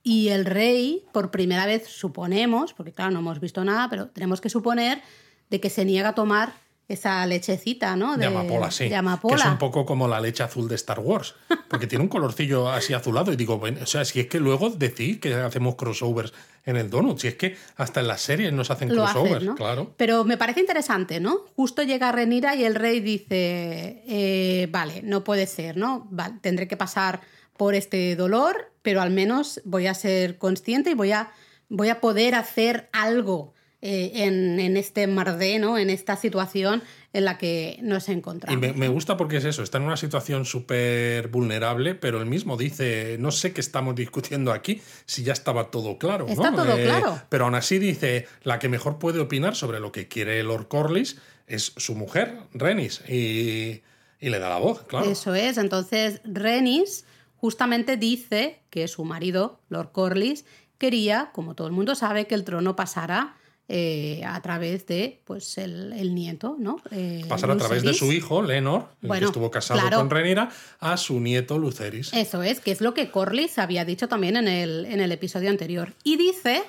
B: y el rey, por primera vez suponemos, porque claro, no hemos visto nada, pero tenemos que suponer de que se niega a tomar esa lechecita, ¿no?
A: De, amapola, sí. Que es un poco como la leche azul de Star Wars, porque tiene un colorcillo así azulado. Y digo, bueno, o sea, si es que luego decir que hacemos crossovers en el donut, si es que hasta en las series nos hacen crossovers, claro.
B: Pero me parece interesante, ¿no? Justo llega Renira y el rey dice, eh, vale, no puede ser, ¿no? tendré que pasar por este dolor, pero al menos voy a ser consciente y voy a, voy a poder hacer algo eh, en, este mardé, ¿no? en esta situación en la que nos encontramos.
A: Y me, gusta porque es eso, está en una situación súper vulnerable, pero él mismo dice, no sé qué estamos discutiendo aquí, si ya estaba todo claro.
B: Está todo
A: eh,
B: claro.
A: Pero aún así dice, la que mejor puede opinar sobre lo que quiere Lord Corlys es su mujer, Renis, y, y le da la voz, claro.
B: Eso es, entonces Renis justamente dice que su marido, Lord Corlys, quería, como todo el mundo sabe, que el trono pasara eh, a través de pues el, nieto, ¿no?
A: Eh, Pasar a través de su hijo, Lenor, que estuvo casado con Renira, a su nieto Luceris.
B: Eso es, que es lo que Corlys había dicho también en el, en el episodio anterior. Y dice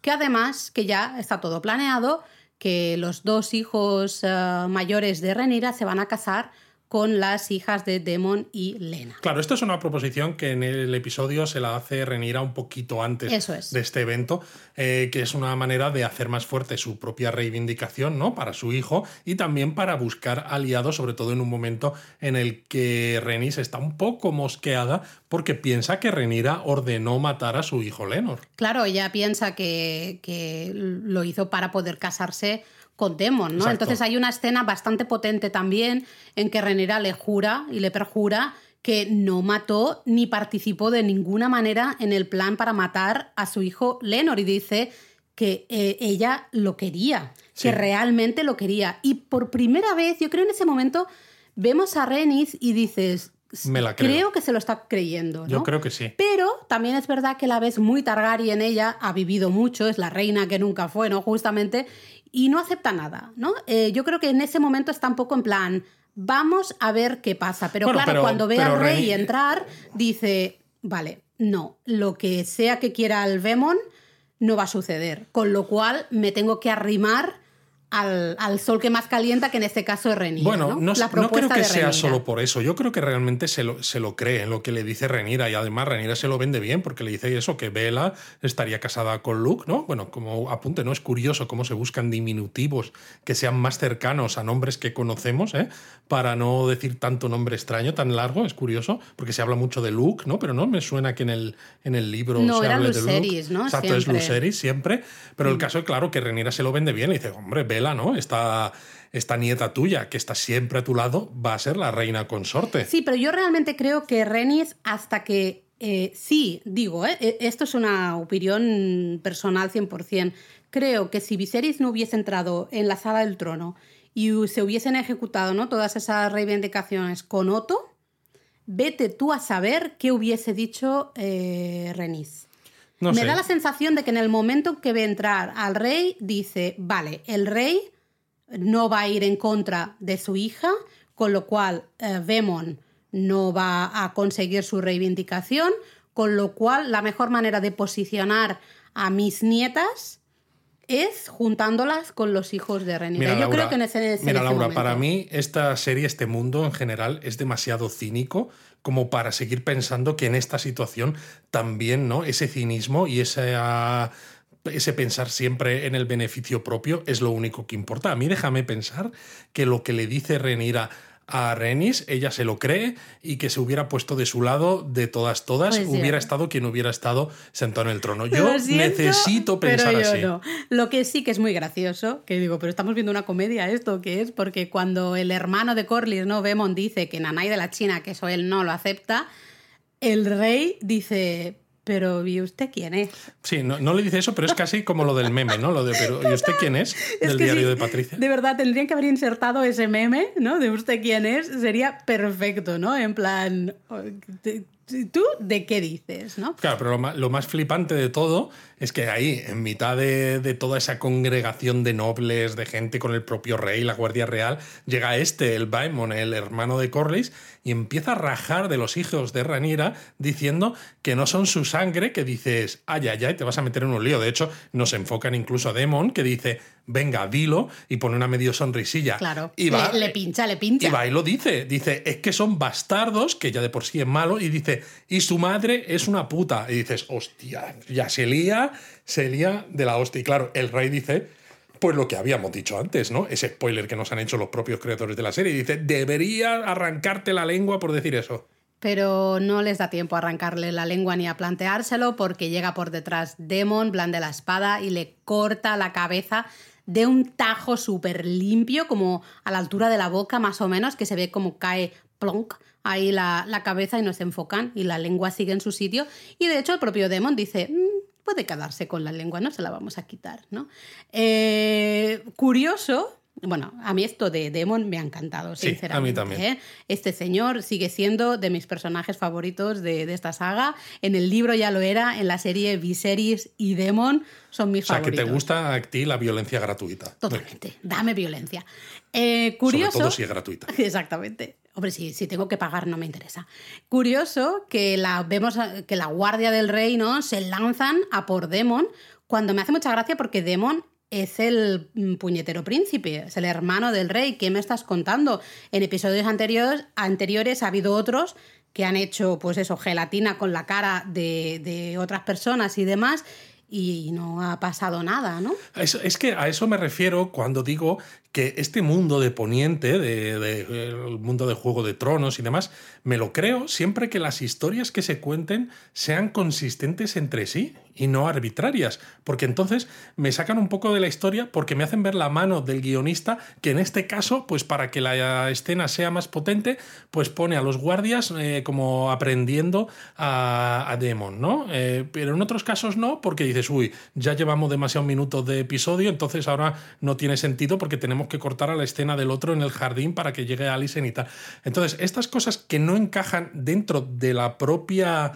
B: que además, que ya está todo planeado, que los dos hijos eh, mayores de Renira se van a casar con las hijas de Demon y Lena.
A: Claro, esto es una proposición que en el episodio se la hace Renira un poquito antes de este evento, eh, que es una manera de hacer más fuerte su propia reivindicación ¿no? para su hijo y también para buscar aliados, sobre todo en un momento en el que Renis está un poco mosqueada porque piensa que Renira ordenó matar a su hijo Lenor.
B: Claro, ella piensa que, que lo hizo para poder casarse con Demon, ¿no? Entonces hay una escena bastante potente también en que Renera le jura y le perjura que no mató ni participó de ninguna manera en el plan para matar a su hijo Lenor y dice que eh, ella lo quería, que realmente lo quería. Y por primera vez, yo creo en ese momento, vemos a Renis y dices,
A: me la creo.
B: creo. que se lo está creyendo. ¿no?
A: Yo creo que sí.
B: Pero también es verdad que la ves muy Targaryen, ella ha vivido mucho, es la reina que nunca fue, ¿no? Justamente, y no acepta nada, ¿no? Eh, yo creo que en ese momento está un poco en plan, vamos a ver qué pasa. Pero claro, cuando ve al rey entrar, dice, vale, no, lo que sea que quiera el Vemon no va a suceder. Con lo cual me tengo que arrimar al, sol que más calienta, que en este caso es Renira.
A: Bueno, no, creo que sea solo por eso. Yo creo que realmente se lo, se lo cree en lo que le dice Renira. Y además Renira se lo vende bien porque le dice eso, que Vela estaría casada con Luke, ¿no? Bueno, como apunte, ¿no? Es curioso cómo se buscan diminutivos que sean más cercanos a nombres que conocemos, ¿eh? Para no decir tanto nombre extraño, tan largo. Es curioso, porque se habla mucho de Luke, ¿no? Pero no me suena que en el, en el libro
B: no,
A: se
B: hable
A: de Luke.
B: ¿no?
A: Exacto, es Luceris siempre. Pero el mm. caso es claro que Renira se lo vende bien y dice, hombre, Vela ¿no? Esta, esta nieta tuya, que está siempre a tu lado, va a ser la reina consorte.
B: Sí, pero yo realmente creo que Renis, hasta que. Eh, sí, digo, eh, eh, esto es una opinión personal 100%. Creo que si Viserys no hubiese entrado en la sala del trono y se hubiesen ejecutado ¿no? todas esas reivindicaciones con Otto, vete tú a saber qué hubiese dicho Renis. Me da la sensación de que en el momento que ve entrar al rey, dice, vale, el rey no va a ir en contra de su hija, con lo cual eh, Vemon no va a conseguir su reivindicación, con lo cual la mejor manera de posicionar a mis nietas es juntándolas con los hijos de Renira. Yo creo que en ese,
A: Mira, Laura, para mí esta serie, este mundo en general, es demasiado cínico como para seguir pensando que en esta situación también, ¿no? Ese cinismo y ese, ese pensar siempre en el beneficio propio es lo único que importa. A mí déjame pensar que lo que le dice Renira a Renis, ella se lo cree y que se hubiera puesto de su lado de todas, todas, pues hubiera estado quien hubiera estado sentado en el trono. Yo necesito pensar así.
B: Lo que sí que es muy gracioso, que digo, pero estamos viendo una comedia esto, que es porque cuando el hermano de Corlys, ¿no? Vemon dice que Nanay de la China, que eso él no lo acepta, el rey dice, pero ¿y usted quién es?
A: Sí, no, no, le dice eso, pero es casi como lo del meme, ¿no? Lo de, pero ¿y usted quién es? Del diario de Patricia.
B: De verdad, tendrían que haber insertado ese meme, ¿no? De usted quién es, sería perfecto, ¿no? En plan, ¿tú de qué dices, no?
A: Claro, pero lo más, flipante de todo es que ahí, en mitad de, toda esa congregación de nobles, de gente con el propio rey, la Guardia Real, llega este, el Baemon, el hermano de Corlys, y empieza a rajar de los hijos de Ranira diciendo que no son su sangre, que dices, ay, ay, ay, te vas a meter en un lío. De hecho, nos enfocan incluso a Demon, que dice, venga, dilo, y pone una medio sonrisilla.
B: Claro, y va, le, pincha, le pincha.
A: Y va y lo dice, dice, es que son bastardos, que ya de por sí es malo, y dice, y su madre es una puta. Y dices, hostia, ya se lía, se lía de la hostia. Y claro, el rey dice pues lo que habíamos dicho antes, ¿no? Ese spoiler que nos han hecho los propios creadores de la serie. Dice, debería arrancarte la lengua por decir eso.
B: Pero no les da tiempo a arrancarle la lengua ni a planteárselo porque llega por detrás Demon, blande la espada y le corta la cabeza de un tajo súper limpio, como a la altura de la boca más o menos, que se ve como cae plonk ahí la, cabeza y no se enfocan y la lengua sigue en su sitio. Y de hecho el propio Demon dice, mm, puede quedarse con la lengua, no se la vamos a quitar, ¿no? Eh, curioso Bueno, a mí esto de Demon me ha encantado,
A: Sí, a mí
B: sinceramente.
A: también.
B: ¿eh? Este señor sigue siendo de mis personajes favoritos de, de esta saga. En el libro ya lo era, en la serie Viserys y Demon son mis
A: O sea, que
B: favoritos.
A: te gusta a ti la violencia gratuita.
B: Totalmente. Dame violencia. Eh,
A: Sobre
B: curioso.
A: todo si es gratuita.
B: Exactamente. Hombre, si, tengo que pagar no me interesa. Curioso que la vemos que la guardia del rey ¿no? se lanzan a por Demon cuando me hace mucha gracia porque Demon es el mm, puñetero príncipe, es el hermano del rey. ¿Qué me estás contando? En episodios anteriores, anteriores ha habido otros que han hecho, pues eso, gelatina con la cara de, otras personas y demás, y no ha pasado nada, ¿no?
A: Es que a eso me refiero cuando digo que este mundo de Poniente, de, mundo de Juego de Tronos y demás, me lo creo siempre que las historias que se cuenten sean consistentes entre sí y no arbitrarias, porque entonces me sacan un poco de la historia porque me hacen ver la mano del guionista que en este caso, pues para que la escena sea más potente, pues pone a los guardias eh, como aprendiendo a, a Demon, ¿no? Eh, pero en otros casos no, porque dices, uy, ya llevamos demasiados minutos de episodio, entonces ahora no tiene sentido porque tenemos que cortar a la escena del otro en el jardín para que llegue Alison y tal. Entonces, estas cosas que no encajan dentro de la propia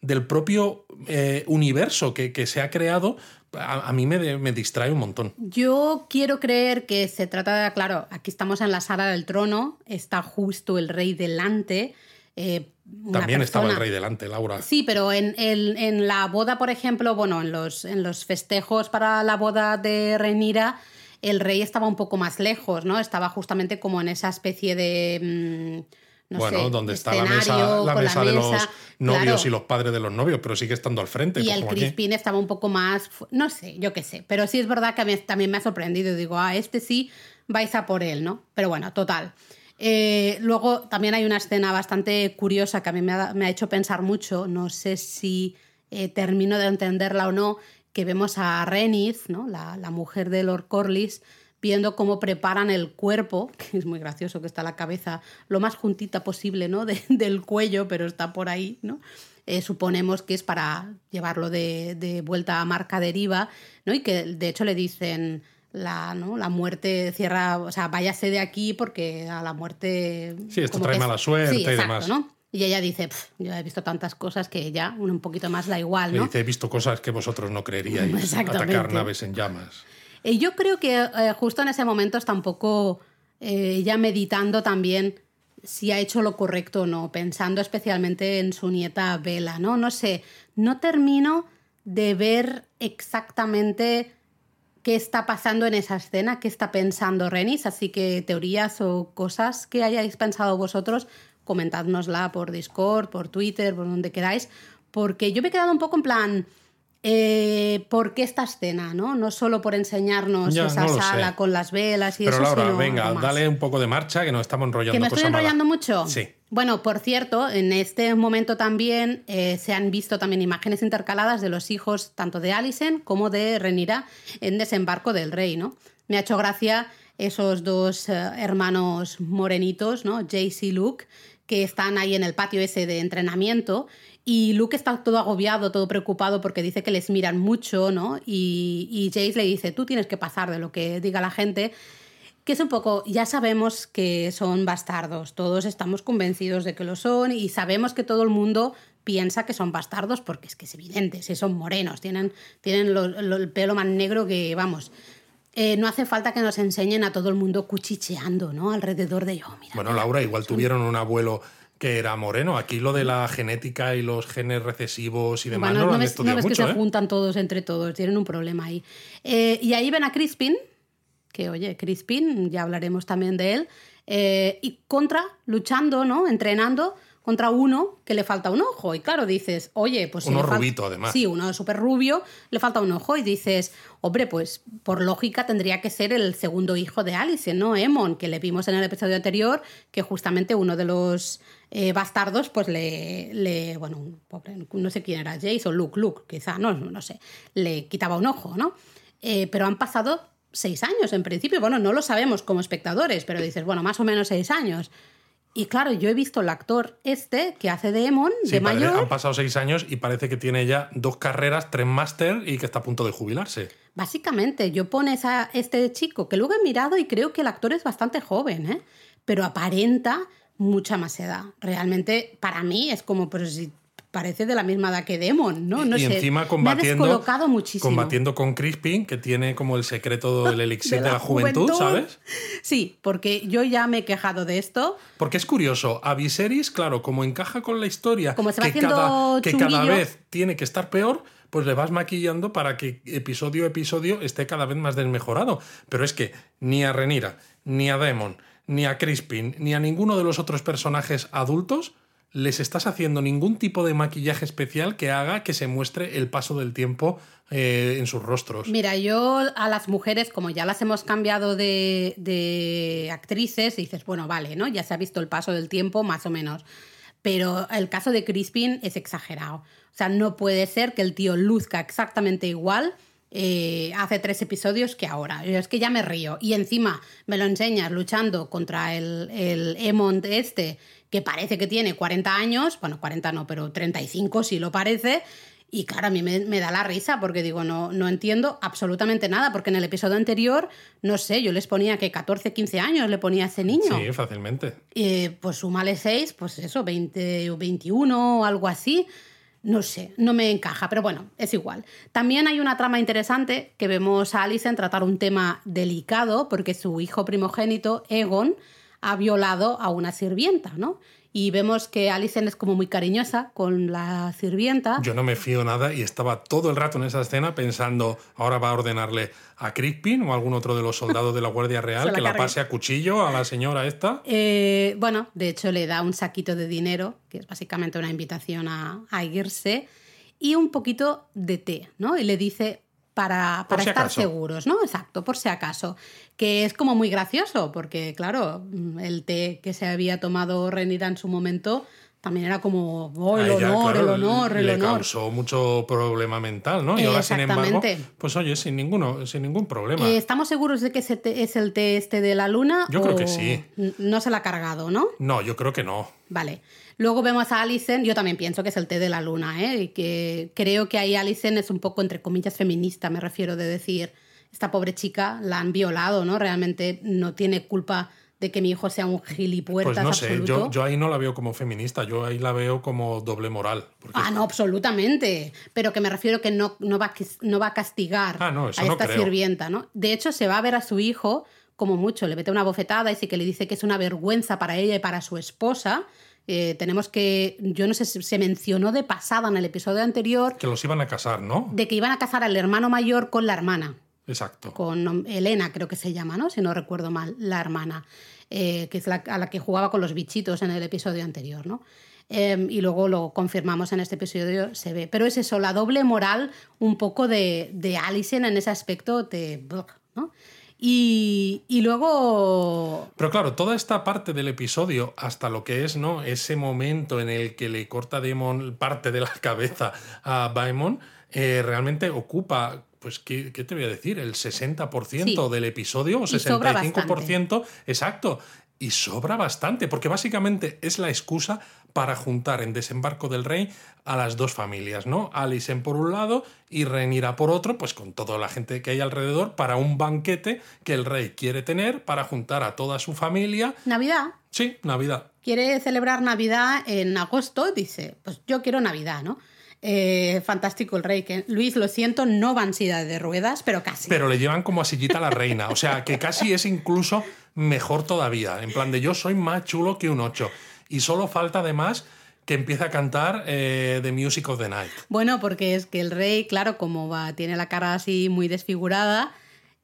A: del propio eh, universo que, que se ha creado, a, a mí me, de- me distrae un montón.
B: Yo quiero creer que se trata de, claro, aquí estamos en la sala del trono, está justo el rey delante. eh,
A: También estaba el rey delante, Laura.
B: Sí, pero en, en- en la boda, por ejemplo, bueno, en los, en los festejos para la boda de Renira, el rey estaba un poco más lejos, ¿no? Estaba justamente como en esa especie de. mm, no
A: bueno,
B: sé,
A: donde está la mesa, la mesa de los novios
B: Claro.
A: y los padres de los novios, pero sigue estando al frente.
B: Y
A: pues
B: el. Crispín estaba un poco más, no sé, yo qué sé, pero sí es verdad que a mí también me ha sorprendido. Digo, ah, este sí vais a por él, ¿no? Pero bueno, total. Eh, luego también hay una escena bastante curiosa que a mí me ha, me ha hecho pensar mucho, no sé si eh, termino de entenderla o no, que vemos a Reniz, ¿no? la, la mujer de Lord Corlys, viendo cómo preparan el cuerpo, que es muy gracioso que está la cabeza lo más juntita posible ¿no? De- del cuello, pero está por ahí, ¿no? Eh, suponemos que es para llevarlo de, de vuelta a marca deriva, ¿no? Y que de hecho le dicen la, ¿no? la muerte cierra, o sea, váyase de aquí porque a la muerte...
A: Sí, esto trae
B: es-
A: mala suerte
B: Sí,
A: y demás.
B: ¿no? Y ella dice, "Pf, yo he visto tantas cosas que ya un poquito más da igual,
A: Le
B: ¿no?
A: dice, he visto cosas que vosotros no creeríais. Atacar naves en llamas.
B: Y yo creo que eh, justo en ese momento está un poco eh, ella meditando también si ha hecho lo correcto o no, pensando especialmente en su nieta Bella, ¿no? No sé, no termino de ver exactamente qué está pasando en esa escena, qué está pensando Renis, así que teorías o cosas que hayáis pensado vosotros, comentádnosla por Discord, por Twitter, por donde queráis, porque yo me he quedado un poco en plan, eh, ¿por qué esta escena? No, no solo por enseñarnos
A: Ya,
B: esa
A: no
B: sala
A: sé.
B: con las velas y
A: Pero
B: eso,
A: Laura,
B: sino
A: venga, dale un poco de marcha que nos estamos enrollando.
B: ¿Que me estoy
A: mala.
B: enrollando mucho?
A: Sí.
B: Bueno, por cierto, en este momento también eh, se han visto también imágenes intercaladas de los hijos tanto de Alicent como de Renira en Desembarco del Rey, ¿no? Me ha hecho gracia esos dos eh, hermanos morenitos, ¿no? Jace y Luke, que están ahí en el patio ese de entrenamiento y Luke está todo agobiado, todo preocupado porque dice que les miran mucho, ¿no? Y, y Jace le dice, tú tienes que pasar de lo que diga la gente que es un poco, ya sabemos que son bastardos, todos estamos convencidos de que lo son y sabemos que todo el mundo piensa que son bastardos porque es que es evidente, si son morenos, tienen, tienen el pelo más negro que, vamos, eh, no hace falta que nos enseñen a todo el mundo cuchicheando, ¿no? Alrededor de yo, mira.
A: Bueno, Laura, igual tuvieron un abuelo que era moreno. Aquí lo de la genética y los genes recesivos y demás
B: Bueno,
A: no lo han
B: ves,
A: estudiado
B: ves que
A: mucho,
B: se
A: ¿eh?
B: juntan todos entre todos, tienen un problema ahí. Eh, y ahí ven a Crispin, que oye, Crispin, ya hablaremos también de él, eh, y contra, luchando, ¿no? Entrenando contra uno que le falta un ojo. Y claro, dices, oye, pues si
A: Uno
B: fal-
A: rubito, además.
B: Sí, uno súper rubio, le falta un ojo. Y dices, hombre, pues por lógica tendría que ser el segundo hijo de Alice, ¿no? Emon, que le vimos en el episodio anterior, que justamente uno de los eh, bastardos, pues le, le. Bueno, un pobre, no sé quién era, Jace o Luke, Luke, quizá, no, no sé, le quitaba un ojo, ¿no? Eh, pero han pasado seis años en principio. Bueno, no lo sabemos como espectadores, pero dices, bueno, más o menos seis años. Y claro, yo he visto el actor este que hace de Emon,
A: Sí,
B: de
A: parece-
B: mayor.
A: han pasado seis años y parece que tiene ya dos carreras, tres máster y que está a punto de jubilarse.
B: Básicamente, yo pones a este chico, que luego he mirado y creo que el actor es bastante joven, ¿eh? pero aparenta mucha más edad. Realmente, para mí, es como, pero si parece de la misma edad que Demon, ¿no? no
A: y
B: sé.
A: encima
B: Me ha
A: combatiendo,
B: descolocado muchísimo.
A: combatiendo con Crispin, que tiene como el secreto del elixir de la, juventud, ¿sabes?
B: Sí, porque yo ya me he quejado de esto.
A: Porque es curioso, a Viserys, claro, como encaja con la historia,
B: Como se va
A: que, cada, que cada vez tiene que estar peor, pues le vas maquillando para que episodio a episodio esté cada vez más desmejorado. Pero es que ni a Renira, ni a Demon, ni a Crispin, ni a ninguno de los otros personajes adultos les estás haciendo ningún tipo de maquillaje especial que haga que se muestre el paso del tiempo eh, en sus rostros.
B: Mira, yo a las mujeres, como ya las hemos cambiado de, de actrices, dices, bueno, vale, ¿no? Ya se ha visto el paso del tiempo, más o menos. Pero el caso de Crispin es exagerado. O sea, no puede ser que el tío luzca exactamente igual eh, hace tres episodios que ahora. Yo es que ya me río. Y encima me lo enseñas luchando contra el, el Emond este, que parece que tiene 40 años. Bueno, 40 no, pero 35 sí lo parece. Y claro, a mí me, me da la risa porque digo, no, no entiendo absolutamente nada, porque en el episodio anterior, no sé, yo les ponía que 14, 15 años le ponía a ese niño.
A: Sí, fácilmente.
B: Eh, pues súmale 6, pues eso, 20 o 21 o algo así. No sé, no me encaja, pero bueno, es igual. También hay una trama interesante que vemos a Alicent tratar un tema delicado porque su hijo primogénito, Egon, ha violado a una sirvienta, ¿no? Y vemos que Alicent es como muy cariñosa con la sirvienta.
A: Yo no me fío nada y estaba todo el rato en esa escena pensando, ahora va a ordenarle a Crispin o a algún otro de los soldados de la Guardia Real
B: la
A: que la pase a cuchillo a la señora esta.
B: Eh, bueno, de hecho le da un saquito de dinero, que es básicamente una invitación a, a irse, y un poquito de té, ¿no? Y le dice para, para
A: si
B: estar
A: acaso.
B: seguros, ¿no? Exacto, por si acaso. Que es como muy gracioso, porque claro, mm, el té que se había tomado Renira en su momento también era como, oh, el
A: ella,
B: honor,
A: claro,
B: el honor, el
A: le
B: honor.
A: causó mucho problema mental, ¿no? Y ahora, sin embargo, pues oye, sin, ninguno, sin ningún problema.
B: Eh, ¿Estamos seguros de que ese té es el té este de la luna?
A: Yo creo que sí.
B: No se la ha cargado, ¿no?
A: No, yo creo que no.
B: Vale. Luego vemos a Alicent, yo también pienso que es el té de la luna, ¿eh? Y que creo que ahí Alicent es un poco, entre comillas, feminista, me refiero de decir, esta pobre chica la han violado, ¿no? Realmente no tiene culpa de que mi hijo sea un gilipuertas
A: Pues no sé,
B: absoluto.
A: yo, yo ahí no la veo como feminista, yo ahí la veo como doble moral. porque-
B: Ah, no, absolutamente. Pero que me refiero que no, no, va, a, quis- no va a castigar
A: Ah, no,
B: a esta sirvienta, ¿no? De hecho, se va a ver a su hijo como mucho, le mete una bofetada y sí que le dice que es una vergüenza para ella y para su esposa. Eh, tenemos que, yo no sé si se mencionó de pasada en el episodio anterior,
A: Que los iban a casar, ¿no?
B: de que iban a casar al hermano mayor con la hermana,
A: Exacto.
B: con Elena creo que se llama, ¿no? Si no recuerdo mal, la hermana, eh, que es la, a la que jugaba con los bichitos en el episodio anterior, ¿no? Eh, y luego lo confirmamos en este episodio, se ve. Pero es eso, la doble moral un poco de, de Alison en ese aspecto, te... ¿no? Y, y luego...
A: Pero claro, toda esta parte del episodio, hasta lo que es, ¿no? Ese momento en el que le corta Demon parte de la cabeza a Baemon, eh, realmente ocupa, pues, ¿qué, qué te voy a decir? El 60%
B: Sí.
A: del episodio o
B: Y sobra
A: 65%. Exacto. Y sobra bastante, porque básicamente es la excusa para juntar en Desembarco del Rey a las dos familias, ¿no? Alicent por un lado y Renira por otro, pues con toda la gente que hay alrededor para un banquete que el rey quiere tener para juntar a toda su familia.
B: Navidad.
A: Sí, Navidad.
B: Quiere celebrar Navidad en agosto, dice, pues yo quiero Navidad, ¿no? Eh, fantástico el rey. Que, Luis, lo siento, no van sida de ruedas, pero casi.
A: Pero le llevan como a sillita a la reina. O sea, que casi es incluso mejor todavía. En plan de yo soy más chulo que un 8. Y solo falta además que empiece a cantar eh, The Music of the Night.
B: Bueno, porque es que el rey, claro, como va, tiene la cara así muy desfigurada,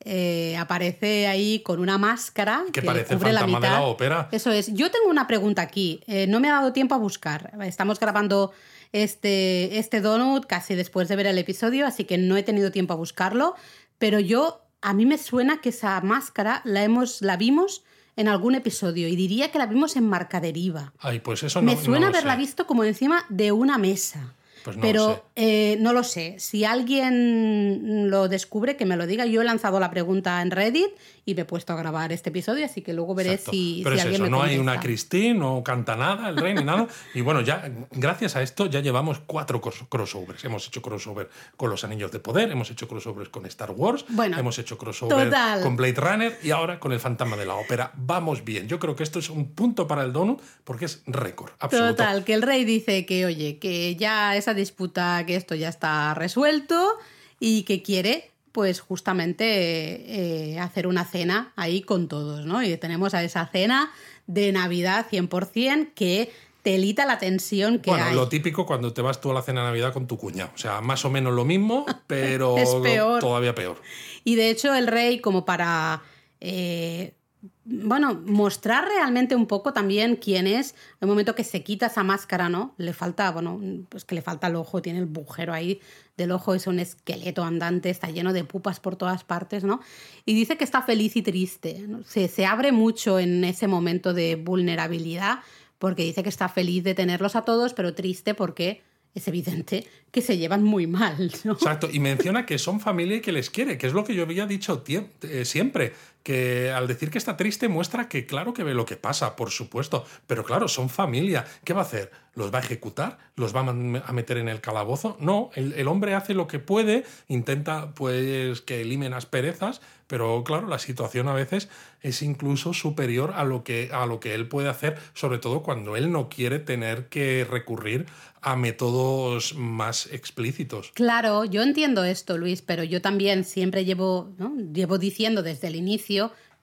B: eh, aparece ahí con una máscara
A: Que parece el
B: cubre la
A: fantasma de
B: mitad.
A: la ópera.
B: Eso es. Yo tengo una pregunta aquí. Eh, no me ha dado tiempo a buscar. Estamos grabando este, este donut casi después de ver el episodio, así que no he tenido tiempo a buscarlo. Pero yo, a mí me suena que esa máscara la, hemos, la vimos en algún episodio y diría que la vimos en Marcaderiva.
A: Ay, pues eso no
B: Me suena
A: no lo
B: haberla
A: sé.
B: visto como encima de una mesa.
A: Pues no
B: pero
A: lo sé.
B: eh, no lo sé. Si alguien lo descubre, que me lo diga. Yo he lanzado la pregunta en Reddit y me he puesto a grabar este episodio, así que luego veré
A: Exacto.
B: si,
A: Pero
B: si
A: es
B: alguien
A: eso,
B: me
A: no hay una. Christine, no canta nada el rey ni nada. Y bueno, ya gracias a esto ya llevamos cuatro cros- crossovers. Hemos hecho crossover con los Anillos de Poder, hemos hecho crossovers con Star Wars,
B: Bueno,
A: hemos hecho crossover
B: total.
A: con Blade Runner y ahora con el Fantasma de la Ópera. Vamos bien. Yo creo que esto es un punto para el Donut porque es récord absoluto.
B: Total, que el rey dice que, oye, que ya esa disputa, que esto ya está resuelto y que quiere, pues justamente eh, hacer una cena ahí con todos, ¿no? Y tenemos a esa cena de Navidad 100% que telita la tensión que
A: Bueno,
B: hay.
A: lo típico cuando te vas tú a la cena de Navidad con tu cuñado. O sea, más o menos lo mismo, pero
B: Es peor.
A: todavía peor.
B: Y de hecho el rey, como para, eh, bueno, mostrar realmente un poco también quién es, el momento que se quita esa máscara, ¿no? Le falta, bueno, pues que le falta el ojo, tiene el bujero ahí del ojo, es un esqueleto andante, está lleno de pupas por todas partes, ¿no? Y dice que está feliz y triste, se, se abre mucho en ese momento de vulnerabilidad, porque dice que está feliz de tenerlos a todos, pero triste porque es evidente que se llevan muy mal, ¿no?
A: Exacto, y menciona que son familia y que les quiere, que es lo que yo había dicho eh, siempre, que al decir que está triste muestra que claro que ve lo que pasa, por supuesto, pero claro, son familia, ¿qué va a hacer? ¿Los va a ejecutar? ¿Los va a meter en el calabozo? No, el, hombre hace lo que puede, intenta pues que elimen asperezas, pero claro, la situación a veces es incluso superior a lo que, a lo que él puede hacer, sobre todo cuando él no quiere tener que recurrir a métodos más explícitos.
B: Claro, yo entiendo esto, Luis, pero yo también siempre llevo, llevo diciendo desde el inicio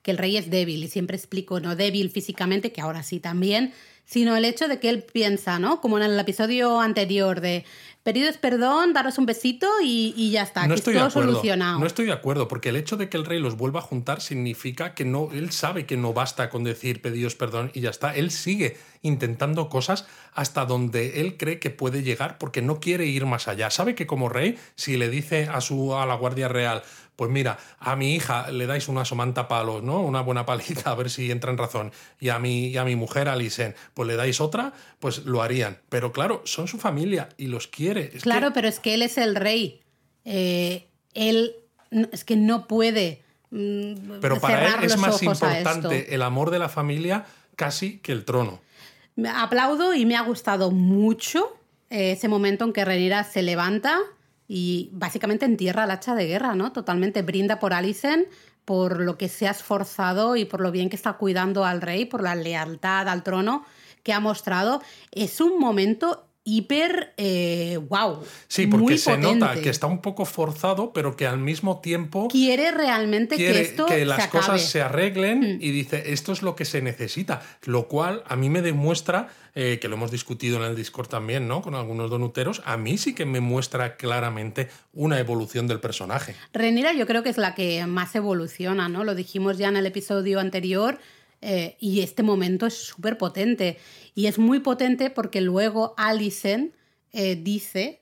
B: que el rey es débil y siempre explico, no débil físicamente, que ahora sí también, sino el hecho de que él piensa, ¿no? Como en el episodio anterior de pedidos perdón, daros un besito y, y ya está,
A: no
B: que
A: estoy
B: es
A: de acuerdo.
B: solucionado.
A: No estoy de acuerdo, porque el hecho de que el rey los vuelva a juntar significa que no, él sabe que no basta con decir pedidos perdón y ya está. Él sigue intentando cosas hasta donde él cree que puede llegar porque no quiere ir más allá. Sabe que como rey, si le dice a su a la Guardia Real, pues mira, a mi hija le dais una somanta palos, ¿no? Una buena paliza a ver si entra en razón. Y a mi, y a mi mujer, Alisen, pues le dais otra, pues lo harían. Pero claro, son su familia y los quiere. Es
B: claro,
A: que-
B: pero es que él es el rey. Eh, él es que no puede. mm,
A: Pero para él es más importante el amor de la familia casi que el trono.
B: Me aplaudo y me ha gustado mucho eh, ese momento en que Renira se levanta y básicamente entierra el hacha de guerra, ¿no? Totalmente brinda por Alicent, por lo que se ha esforzado y por lo bien que está cuidando al rey, por la lealtad al trono que ha mostrado. Es un momento hiper eh, wow.
A: Sí, porque
B: muy
A: se nota que está un poco forzado, pero que al mismo tiempo
B: quiere realmente
A: quiere
B: que esto
A: que las
B: se. Mm.
A: cosas se arreglen y dice esto es lo que se necesita, lo cual a mí me demuestra eh, que lo hemos discutido en el Discord también, ¿no? Con algunos donuteros, a mí sí que me muestra claramente una evolución del personaje.
B: Renira yo creo que es la que más evoluciona, ¿no? Lo dijimos ya en el episodio anterior eh, y este momento es súper potente. Y es muy potente porque luego Alicent eh, dice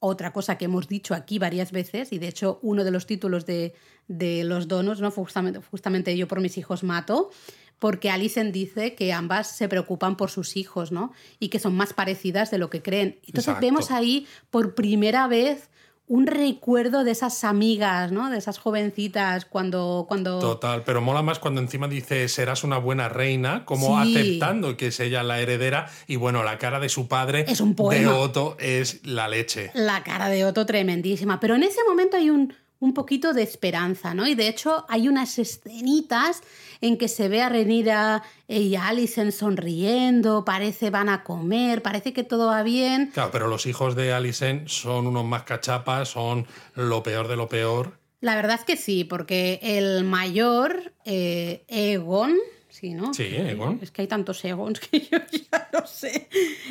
B: otra cosa que hemos dicho aquí varias veces y de hecho uno de los títulos de, de los donos, ¿no? Justamente, justamente yo por mis hijos mato, porque Alicent dice que ambas se preocupan por sus hijos, ¿no? Y que son más parecidas de lo que creen. Entonces
A: Exacto.
B: vemos ahí por primera vez un recuerdo de esas amigas, ¿no? De esas jovencitas cuando... cuando...
A: Total, pero mola más cuando encima dice serás una buena reina, como
B: Sí.
A: aceptando que es ella la heredera y bueno, la cara de su padre,
B: Es un
A: de
B: poema.
A: Otto, es la leche.
B: La cara de Otto tremendísima. Pero en ese momento hay un, un poquito de esperanza, ¿no? Y de hecho hay unas escenitas en que se ve a Renira y a sonriendo, parece van a comer, parece que todo va bien.
A: Claro, pero los hijos de Alicent son unos más cachapas, son lo peor de lo peor.
B: La verdad es que sí, porque el mayor, eh, Egon, sí, ¿no?
A: Sí, Egon.
B: Es que hay tantos Egons que yo ya no sé.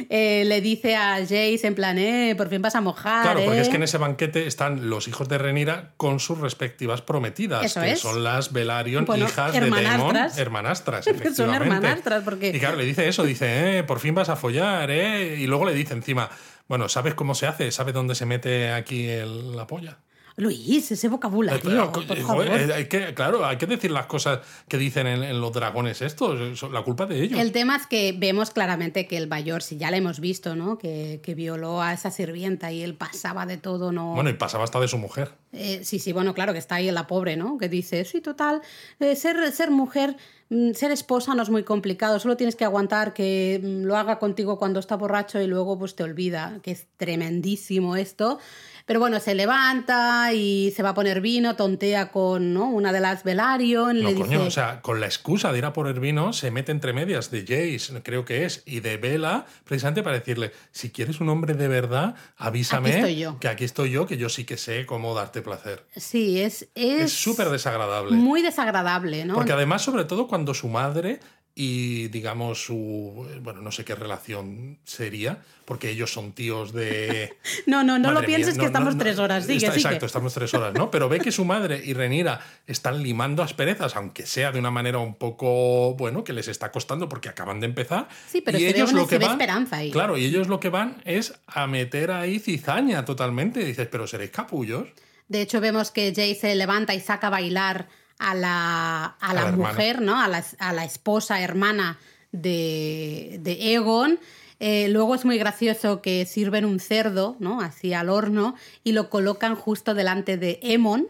B: Eh, le dice a Jace en plan, eh, por fin vas a mojar.
A: Claro, porque
B: ¿eh?".
A: es que en ese banquete están los hijos de Renira con sus respectivas prometidas,
B: Eso
A: que
B: es.
A: son las Velaryon,
B: Bueno,
A: hijas de Daemon,
B: hermanastras.
A: hermanastras,
B: Son
A: efectivamente.
B: hermanastras, porque-
A: Y claro, le dice eso, dice, eh, por fin vas a follar, ¿eh? Y luego le dice encima, bueno, ¿sabes cómo se hace? ¿Sabes dónde se mete aquí el- la polla?
B: Luis, ese vocabulario, por favor.
A: Hay que, claro, hay que decir las cosas que dicen en, los dragones estos, la culpa de ellos.
B: El tema es que vemos claramente que el mayor, si ya lo hemos visto, ¿no? Que, que, violó a esa sirvienta y él pasaba de todo, ¿no?
A: Bueno, y pasaba hasta de su mujer.
B: Eh, sí, sí, bueno, claro que está ahí la pobre, ¿no? Que dice, sí, total, eh, ser, ser mujer mm, ser esposa no es muy complicado, solo tienes que aguantar que mm, lo haga contigo cuando está borracho y luego pues te olvida, que es tremendísimo esto. Pero bueno, se levanta y se va a poner vino, tontea con ¿no? una de las Velaryon.
A: No, le coño, o sea, con la excusa de ir a por el vino, se mete entre medias de Jace, creo que es, y de Vela, precisamente para decirle: si quieres un hombre de verdad, avísame que aquí estoy yo, que yo sí que sé cómo darte placer.
B: Sí, es.
A: Es súper desagradable.
B: Muy desagradable, ¿no?
A: Porque además, sobre todo cuando su madre y digamos su bueno no sé qué relación sería porque ellos son tíos de
B: no no no lo pienses que estamos tres horas sigue,
A: exacto estamos tres horas no pero ve que su madre y Renira están limando asperezas aunque sea de una manera un poco bueno que les está costando porque acaban de empezar
B: sí pero
A: y
B: ellos lo que van esperanza ahí.
A: claro y ellos lo que van es a meter ahí cizaña totalmente dices pero seréis capullos
B: de hecho vemos que Jay se levanta y saca a bailar a la, a la, mujer, ¿no? A la, a la, esposa, hermana de, de Egon. Eh, luego es muy gracioso que sirven un cerdo, ¿no? Así al horno y lo colocan justo delante de Emon.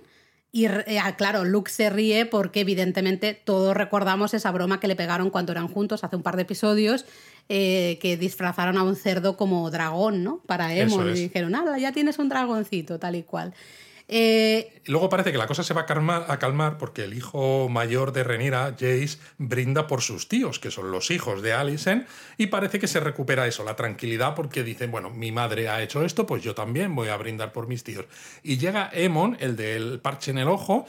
B: Y eh, ah, claro, Luke se ríe porque evidentemente todos recordamos esa broma que le pegaron cuando eran juntos hace un par de episodios, eh, que disfrazaron a un cerdo como dragón, ¿no? Para Emon. Y dijeron, nada, ya tienes un dragoncito, tal y cual.
A: Eh, luego parece que la cosa se va a calmar, porque el hijo mayor de Renira, Jace, brinda por sus tíos, que son los hijos de Alicent, y parece que se recupera eso, la tranquilidad, porque dicen, bueno, mi madre ha hecho esto, pues yo también voy a brindar por mis tíos. Y llega Emon, el del parche en el ojo,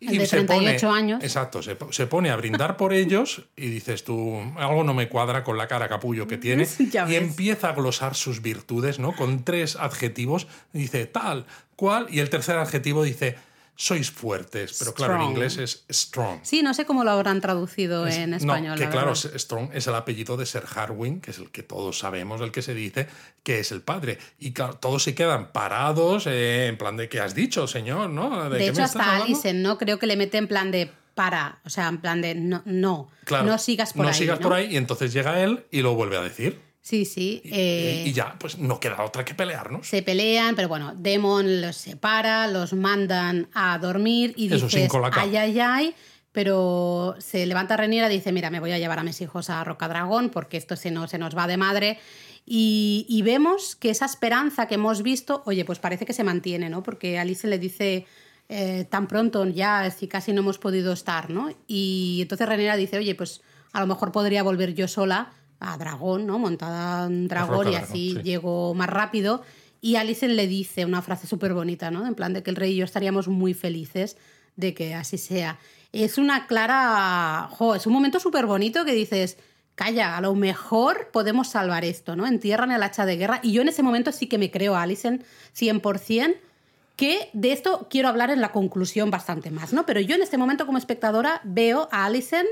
B: y de 38
A: se
B: pone, años.
A: Exacto, se, se, pone a brindar por ellos y dices tú, algo no me cuadra con la cara capullo que tiene. y empieza a glosar sus virtudes, ¿no? Con tres adjetivos. Dice tal, cual, y el tercer adjetivo dice sois fuertes, pero claro, en inglés es strong.
B: Sí, no sé cómo lo habrán traducido en español.
A: No, que claro, strong es el apellido de Sir Harwin, que es el que todos sabemos, el que se dice que es el padre. Y claro, todos se quedan parados eh, en plan de ¿qué has dicho, señor? ¿no?
B: De, hecho, hasta Alison, ¿no? Creo que le mete en plan de para, o sea, en plan de no, no, no sigas por ahí.
A: No sigas por ahí y entonces llega él y lo vuelve a decir.
B: Sí, sí.
A: Y, eh, ya, pues no queda otra que pelearnos.
B: Se pelean, pero bueno, Demon los separa, los mandan a dormir y dice dices, ay, ay, ay. Pero se levanta Reniera y dice, mira, me voy a llevar a mis hijos a Rocadragón porque esto se nos, se nos va de madre. Y, vemos que esa esperanza que hemos visto, oye, pues parece que se mantiene, ¿no? Porque Alice le dice, eh, tan pronto ya, si casi no hemos podido estar, ¿no? Y entonces Reniera dice, oye, pues a lo mejor podría volver yo sola a dragón, ¿no? Montada en dragón y así llego más rápido. Y Alicent le dice una frase súper bonita, ¿no? En plan de que el rey y yo estaríamos muy felices de que así sea. Es una clara... Jo, es un momento súper bonito que dices, calla, a lo mejor podemos salvar esto, ¿no? Entierran el hacha de guerra. Y yo en ese momento sí que me creo a Alicent 100%, que de esto quiero hablar en la conclusión bastante más, ¿no? Pero yo en este momento como espectadora veo a Alicent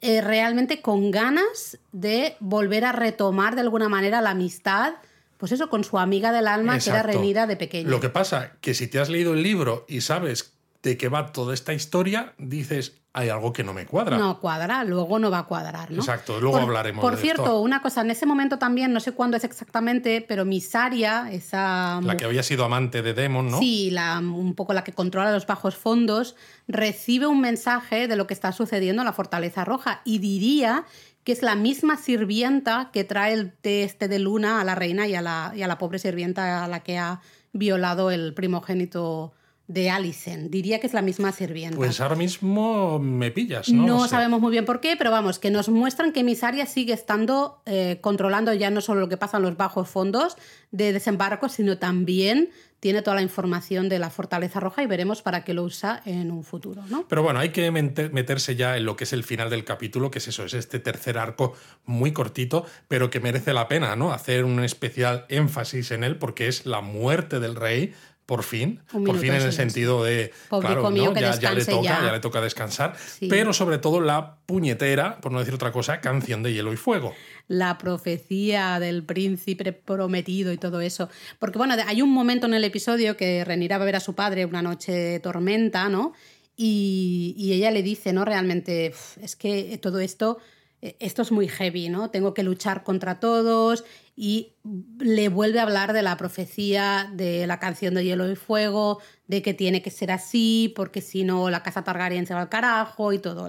B: eh, realmente con ganas de volver a retomar de alguna manera la amistad, pues eso, con su amiga del alma que era Renira de pequeño.
A: Lo que pasa que si te has leído el libro y sabes de qué va toda esta historia, dices, hay algo que no me cuadra.
B: No cuadra, luego no va a cuadrar, ¿no?
A: Exacto, luego hablaremos.
B: Por cierto, una cosa, en ese momento también, no sé cuándo es exactamente, pero Misaria, esa...
A: La que había sido amante de Demon, ¿no?
B: Sí, la, un poco la que controla los bajos fondos, recibe un mensaje de lo que está sucediendo en la Fortaleza Roja y diría que es la misma sirvienta que trae el té este de luna a la reina y a la, y a la pobre sirvienta a la que ha violado el primogénito de Alicent. Diría que es la misma sirvienta.
A: Pues ahora mismo me pillas, ¿no?
B: No sabemos muy bien por qué, pero vamos, que nos muestran que Misaria sigue estando eh, controlando ya no solo lo que pasa en los bajos fondos de desembarco, sino también tiene toda la información de la Fortaleza Roja y veremos para qué lo usa en un futuro, ¿no?
A: Pero bueno, hay que meterse ya en lo que es el final del capítulo, que es eso, es este tercer arco muy cortito, pero que merece la pena, ¿no? Hacer un especial énfasis en él porque es la muerte del rey por fin, por fin en el sentido de, claro, ya, le toca, ya. le toca descansar, pero sobre todo la puñetera, por no decir otra cosa, canción de hielo y fuego.
B: La profecía del príncipe prometido y todo eso. Porque bueno, hay un momento en el episodio que Renira va a ver a su padre una noche de tormenta, ¿no? Y, y ella le dice, ¿no? Realmente, es que todo esto esto es muy heavy, ¿no? Tengo que luchar contra todos y le vuelve a hablar de la profecía de la canción de Hielo y Fuego, de que tiene que ser así, porque si no la casa Targaryen se va al carajo y todo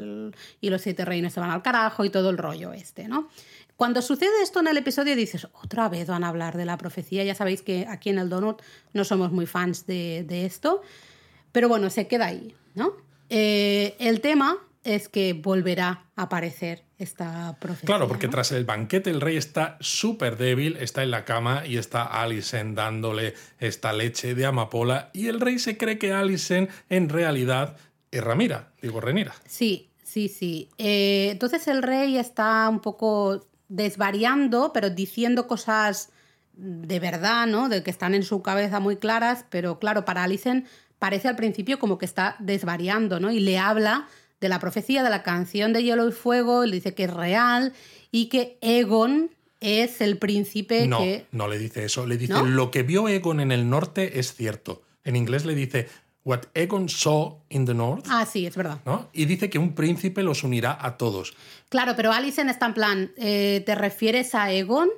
B: y los siete reinos se van al carajo y todo el rollo este, ¿no? Cuando sucede esto en el episodio dices, otra vez van a hablar de la profecía, ya sabéis que aquí en el Donut no somos muy fans de, esto, pero bueno, se queda ahí, ¿no? Eh, el tema es que volverá a aparecer esta profecía.
A: Claro, porque tras el banquete el rey está súper débil, está en la cama y está Alicent dándole esta leche de amapola y el rey se cree que Alicent en realidad es Ramira, digo Renira.
B: Sí, sí, sí. Eh, entonces el rey está un poco desvariando, pero diciendo cosas de verdad, ¿no? De que están en su cabeza muy claras, pero claro, para Alicent parece al principio como que está desvariando, ¿no? Y le habla de la profecía de la canción de Hielo y Fuego, le dice que es real y que Egon es el príncipe
A: no,
B: que...
A: No, le dice eso, le dice lo que vio Egon en el norte es cierto. En inglés le dice What Egon saw in the north.
B: Ah, sí, es verdad.
A: ¿no? Y dice que un príncipe los unirá a todos.
B: Claro, pero Alison está en plan, eh, ¿te refieres a Egon?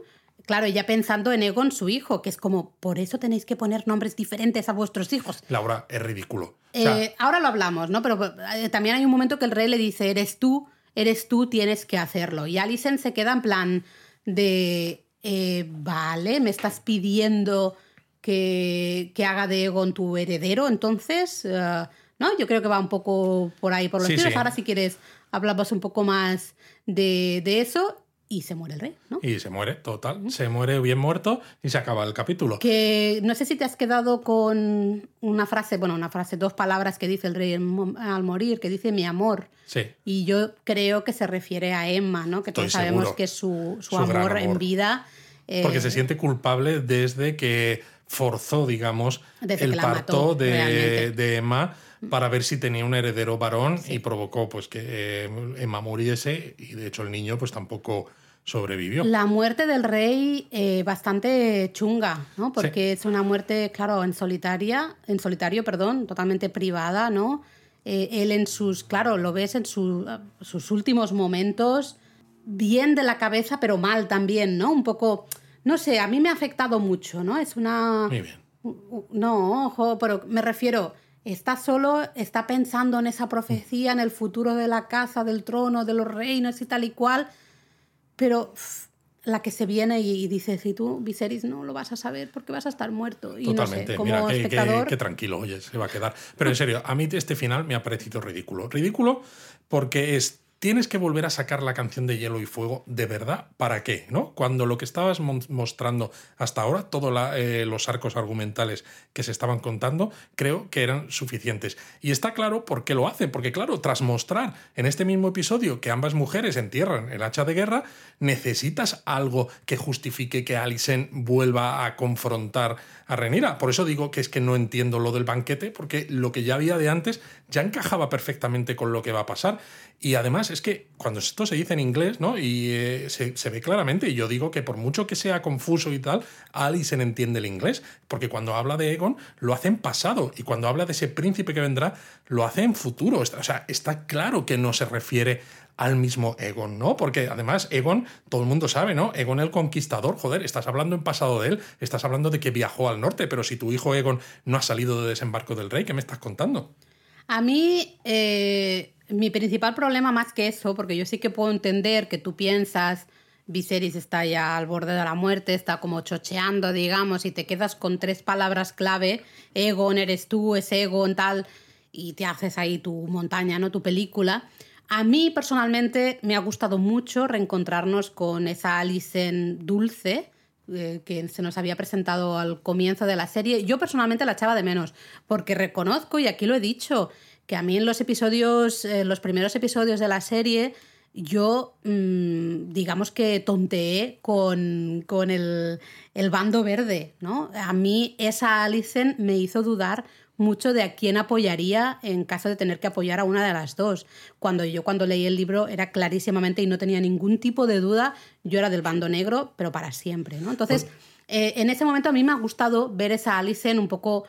B: Claro, ella pensando en Egon, su hijo, que es como, por eso tenéis que poner nombres diferentes a vuestros hijos.
A: Laura, es ridículo.
B: Eh, ahora lo hablamos, ¿no? Pero eh, también hay un momento que el rey le dice, eres tú, eres tú, tienes que hacerlo. Y Alison se queda en plan de, eh, vale, me estás pidiendo que, que, haga de Egon tu heredero, entonces, ¿no? Yo creo que va un poco por ahí, por los tiros. Ahora si quieres hablamos un poco más de, de eso y se muere el rey, ¿no?
A: Y se muere, total. Se muere bien muerto y se acaba el capítulo.
B: Que no sé si te has quedado con una frase, bueno, una frase, dos palabras que dice el rey al morir, que dice mi amor.
A: Sí.
B: Y yo creo que se refiere a Emma, ¿no? Que todos sabemos que es su, amor, en vida.
A: Porque se eh, siente culpable desde que forzó, digamos, el parto de, de, Emma para ver si tenía un heredero varón y provocó pues que eh, Emma muriese y de hecho el niño pues tampoco sobrevivió.
B: La muerte del rey eh, bastante chunga, ¿no? Porque es una muerte, claro, en solitaria, en solitario, perdón, totalmente privada, ¿no? Eh, él en sus, claro, lo ves en sus últimos momentos, bien de la cabeza, pero mal también, ¿no? Un poco, no sé, a mí me ha afectado mucho, ¿no? Es una...
A: Muy bien.
B: No, ojo, pero me refiero, está solo, está pensando en esa profecía, en el futuro de la casa, del trono, de los reinos y tal y cual, pero la que se viene y dice, si tú, Viserys, no lo vas a saber porque vas a estar muerto. Y
A: Totalmente.
B: No como Mira, espectador...
A: qué, tranquilo, oye, se va a quedar. Pero en serio, a mí este final me ha parecido ridículo. Ridículo porque es tienes que volver a sacar la canción de Hielo y Fuego de verdad, ¿para qué? ¿no? Cuando lo que estabas mostrando hasta ahora, todos eh, los arcos argumentales que se estaban contando, creo que eran suficientes. Y está claro por qué lo hacen, porque claro, tras mostrar en este mismo episodio que ambas mujeres entierran el hacha de guerra, necesitas algo que justifique que Alicent vuelva a confrontar a Renira. Por eso digo que es que no entiendo lo del banquete, porque lo que ya había de antes ya encajaba perfectamente con lo que va a pasar. Y además es que cuando esto se dice en inglés, ¿no? Y eh, se, ve claramente, y yo digo que por mucho que sea confuso y tal, Alison entiende el inglés, porque cuando habla de Egon lo hace en pasado, y cuando habla de ese príncipe que vendrá, lo hace en futuro. O sea, está claro que no se refiere al mismo Egon, ¿no? Porque además Egon, todo el mundo sabe, ¿no? Egon el conquistador, joder, estás hablando en pasado de él, estás hablando de que viajó al norte, pero si tu hijo Egon no ha salido de desembarco del rey, ¿qué me estás contando?
B: A mí, eh, mi principal problema más que eso, porque yo sí que puedo entender que tú piensas, Viserys está ya al borde de la muerte, está como chocheando, digamos, y te quedas con tres palabras clave, Egon eres tú, es Egon, tal, y te haces ahí tu montaña, ¿no? Tu película. A mí personalmente me ha gustado mucho reencontrarnos con esa Alicent dulce, eh, que se nos había presentado al comienzo de la serie. Yo personalmente la echaba de menos, porque reconozco, y aquí lo he dicho, que a mí en los episodios, los primeros episodios de la serie, yo, mm, digamos que tonteé con, el, el, bando verde, ¿no? A mí esa Alicen me hizo dudar mucho de a quién apoyaría en caso de tener que apoyar a una de las dos. Cuando yo cuando leí el libro era clarísimamente y no tenía ningún tipo de duda, yo era del bando negro, pero para siempre, ¿no? Entonces, eh, en ese momento a mí me ha gustado ver esa Alicen un poco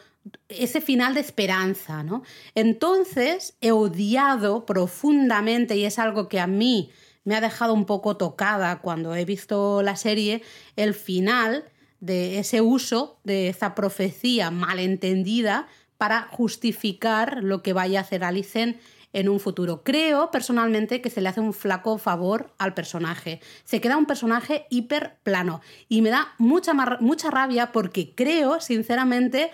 B: ese final de esperanza, ¿no? Entonces he odiado profundamente, y es algo que a mí me ha dejado un poco tocada cuando he visto la serie, el final de ese uso de esa profecía malentendida para justificar lo que vaya a hacer Alicen en un futuro. Creo personalmente que se le hace un flaco favor al personaje. Se queda un personaje hiper plano y me da mucha, mucha rabia porque creo, sinceramente,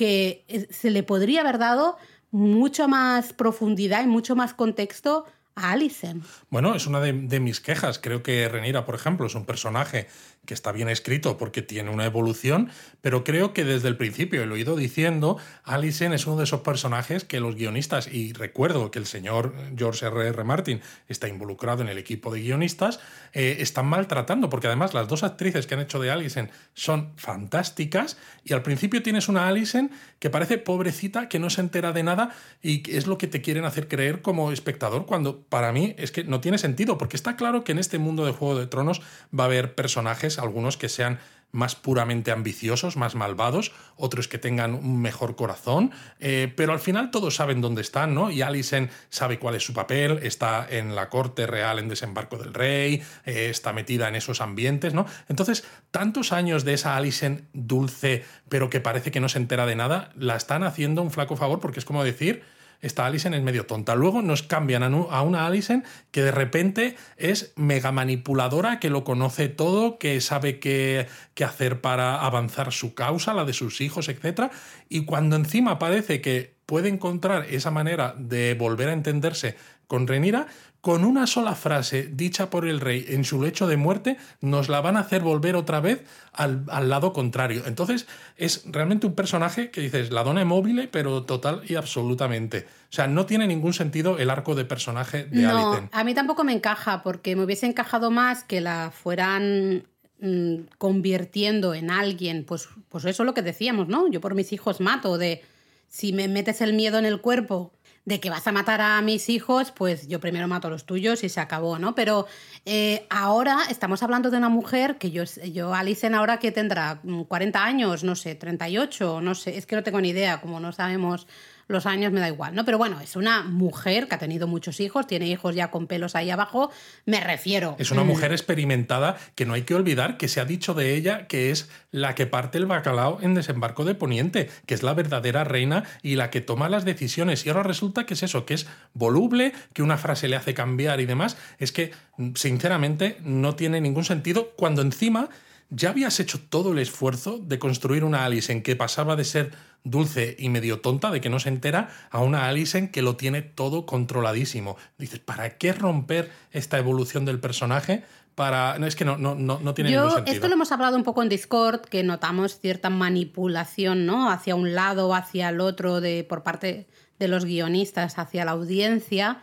B: que eh, se le podría haber dado mucho más profundidad y mucho más contexto a Alicent.
A: Bueno, es una de, de, mis quejas. Creo que Renira, por ejemplo, es un personaje que está bien escrito porque tiene una evolución, pero creo que desde el principio, lo he ido diciendo, Alison es uno de esos personajes que los guionistas, y recuerdo que el señor George R. R. Martin está involucrado en el equipo de guionistas, eh, están maltratando, porque además las dos actrices que han hecho de Alison son fantásticas, y al principio tienes una Alison que parece pobrecita, que no se entera de nada, y es lo que te quieren hacer creer como espectador, cuando para mí es que no tiene sentido, porque está claro que en este mundo de Juego de Tronos va a haber personajes algunos que sean más puramente ambiciosos, más malvados, otros que tengan un mejor corazón, eh, pero al final todos saben dónde están, ¿no? Y Alicent sabe cuál es su papel, está en la corte real en desembarco del rey, eh, está metida en esos ambientes, ¿no? Entonces, tantos años de esa Alicent dulce, pero que parece que no se entera de nada, la están haciendo un flaco favor porque es como decir esta Alison es medio tonta. Luego nos cambian a una Alison que de repente es mega manipuladora, que lo conoce todo, que sabe qué, qué hacer para avanzar su causa, la de sus hijos, etc. Y cuando encima parece que puede encontrar esa manera de volver a entenderse con Renira, con una sola frase dicha por el rey en su lecho de muerte, nos la van a hacer volver otra vez al, lado contrario. Entonces, es realmente un personaje que dices, la dona móvil, pero total y absolutamente. O sea, no tiene ningún sentido el arco de personaje de no,
B: A mí tampoco me encaja, porque me hubiese encajado más que la fueran mm, convirtiendo en alguien, pues, pues eso es lo que decíamos, ¿no? Yo por mis hijos mato, de si me metes el miedo en el cuerpo de que vas a matar a mis hijos, pues yo primero mato a los tuyos y se acabó, ¿no? Pero eh, ahora estamos hablando de una mujer que yo, yo Alicen ahora que tendrá 40 años, no sé, 38, no sé, es que no tengo ni idea, como no sabemos los años me da igual, ¿no? Pero bueno, es una mujer que ha tenido muchos hijos, tiene hijos ya con pelos ahí abajo, me refiero.
A: Es una mm. mujer experimentada que no hay que olvidar que se ha dicho de ella que es la que parte el bacalao en desembarco de Poniente, que es la verdadera reina y la que toma las decisiones. Y ahora resulta que es eso, que es voluble, que una frase le hace cambiar y demás. Es que, sinceramente, no tiene ningún sentido cuando encima ya habías hecho todo el esfuerzo de construir una Alice en que pasaba de ser dulce y medio tonta de que no se entera a una Alison que lo tiene todo controladísimo. Dices, ¿para qué romper esta evolución del personaje? Para... No, es que no, no, no, tiene ningún sentido.
B: Esto lo hemos hablado un poco en Discord, que notamos cierta manipulación, ¿no? Hacia un lado hacia el otro de, por parte de los guionistas, hacia la audiencia.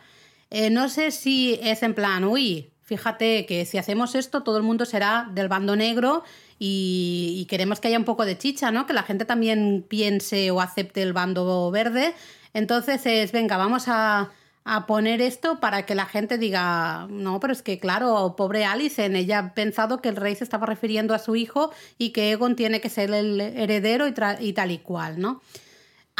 B: Eh, no sé si es en plan, uy, fíjate que si hacemos esto, todo el mundo será del bando negro y, queremos que haya un poco de chicha, ¿no? Que la gente también piense o acepte el bando verde. Entonces es, venga, vamos a, poner esto para que la gente diga, no, pero es que claro, pobre Alison, ella ha pensado que el rey se estaba refiriendo a su hijo y que Egon tiene que ser el heredero y, y tal y cual, ¿no?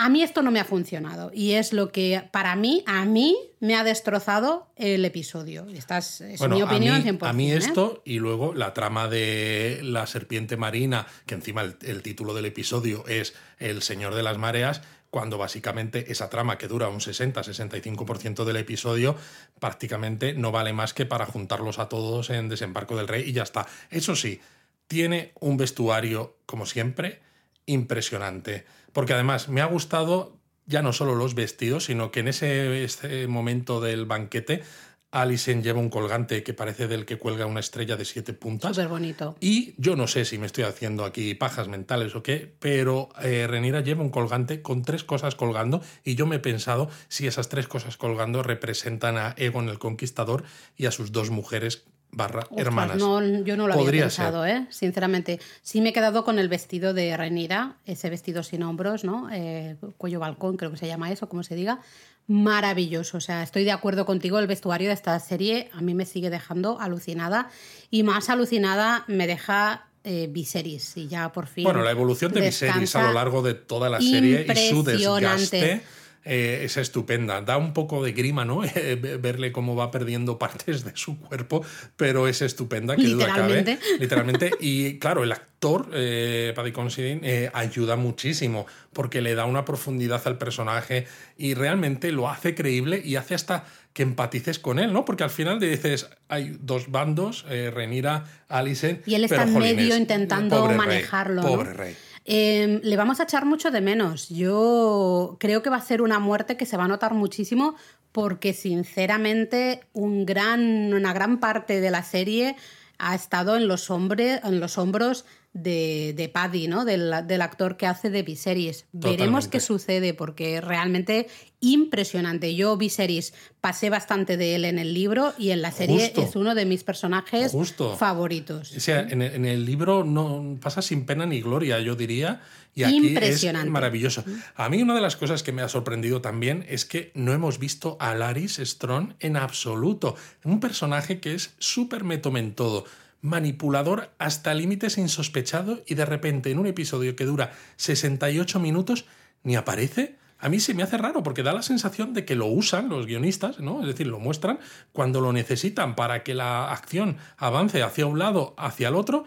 B: A mí esto no me ha funcionado y es lo que para mí, a mí me ha destrozado el episodio. Esta es, mi opinión
A: a mí, A mí ¿eh? esto y luego la trama de la serpiente marina, que encima el, título del episodio es El Señor de las Mareas, cuando básicamente esa trama que dura un 60-65% del episodio prácticamente no vale más que para juntarlos a todos en Desembarco del Rey y ya está. Eso sí, tiene un vestuario, como siempre, impresionante. Porque además me ha gustado ya no solo los vestidos, sino que en ese, momento del banquete Alison lleva un colgante que parece del que cuelga una estrella de siete puntas.
B: Súper bonito.
A: Y yo no sé si me estoy haciendo aquí pajas mentales o qué, pero eh, Renira lleva un colgante con tres cosas colgando y yo me he pensado si esas tres cosas colgando representan a Egon el Conquistador y a sus dos mujeres barra hermanas.
B: No, yo no lo había pensado, ¿eh? sinceramente. Sí me he quedado con el vestido de Renira, ese vestido sin hombros, ¿no? Eh, cuello balcón, creo que se llama eso, como se diga maravilloso. O sea, estoy de acuerdo contigo, el vestuario de esta serie a mí me sigue dejando alucinada y más alucinada me deja eh, Viserys y ya por fin.
A: Bueno, la evolución de Viserys a lo largo de toda la serie y su desgaste eh, es estupenda. Da un poco de grima, ¿no? Eh, verle cómo va perdiendo partes de su cuerpo, pero es estupenda, que duda cabe. Literalmente. Y claro, el actor, eh, Paddy Considine, eh, ayuda muchísimo porque le da una profundidad al personaje y realmente lo hace creíble y hace hasta que empatices con él, ¿no? Porque al final te dices, hay dos bandos, Renira, Alicent...
B: Y él está en medio intentando manejarlo.
A: pobre rey.
B: Em, le vamos a echar mucho de menos. Yo creo que va a ser una muerte que se va a notar muchísimo porque sinceramente una gran parte de la serie ha estado en los, en los hombros de, de Paddy, ¿no? Del, actor que hace de Viserys. Veremos qué sucede, porque realmente impresionante. Yo, Viserys, pasé bastante de él en el libro y en la serie es uno de mis personajes favoritos.
A: O sea, en el, libro no pasa sin pena ni gloria, yo diría. Y aquí es maravilloso. A mí una de las cosas que me ha sorprendido también es que no hemos visto a Laris Strong en absoluto. Un personaje que es súper en todo manipulador hasta límites insospechados y de repente en un episodio que dura 68 minutos ni aparece. A mí se me hace raro porque da la sensación de que lo usan los guionistas, ¿no? Es decir, lo muestran cuando lo necesitan para que la acción avance hacia un lado, hacia el otro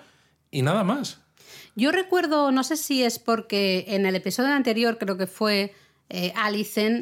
A: y nada más.
B: Yo recuerdo, no sé si es porque en el episodio anterior creo que fue eh,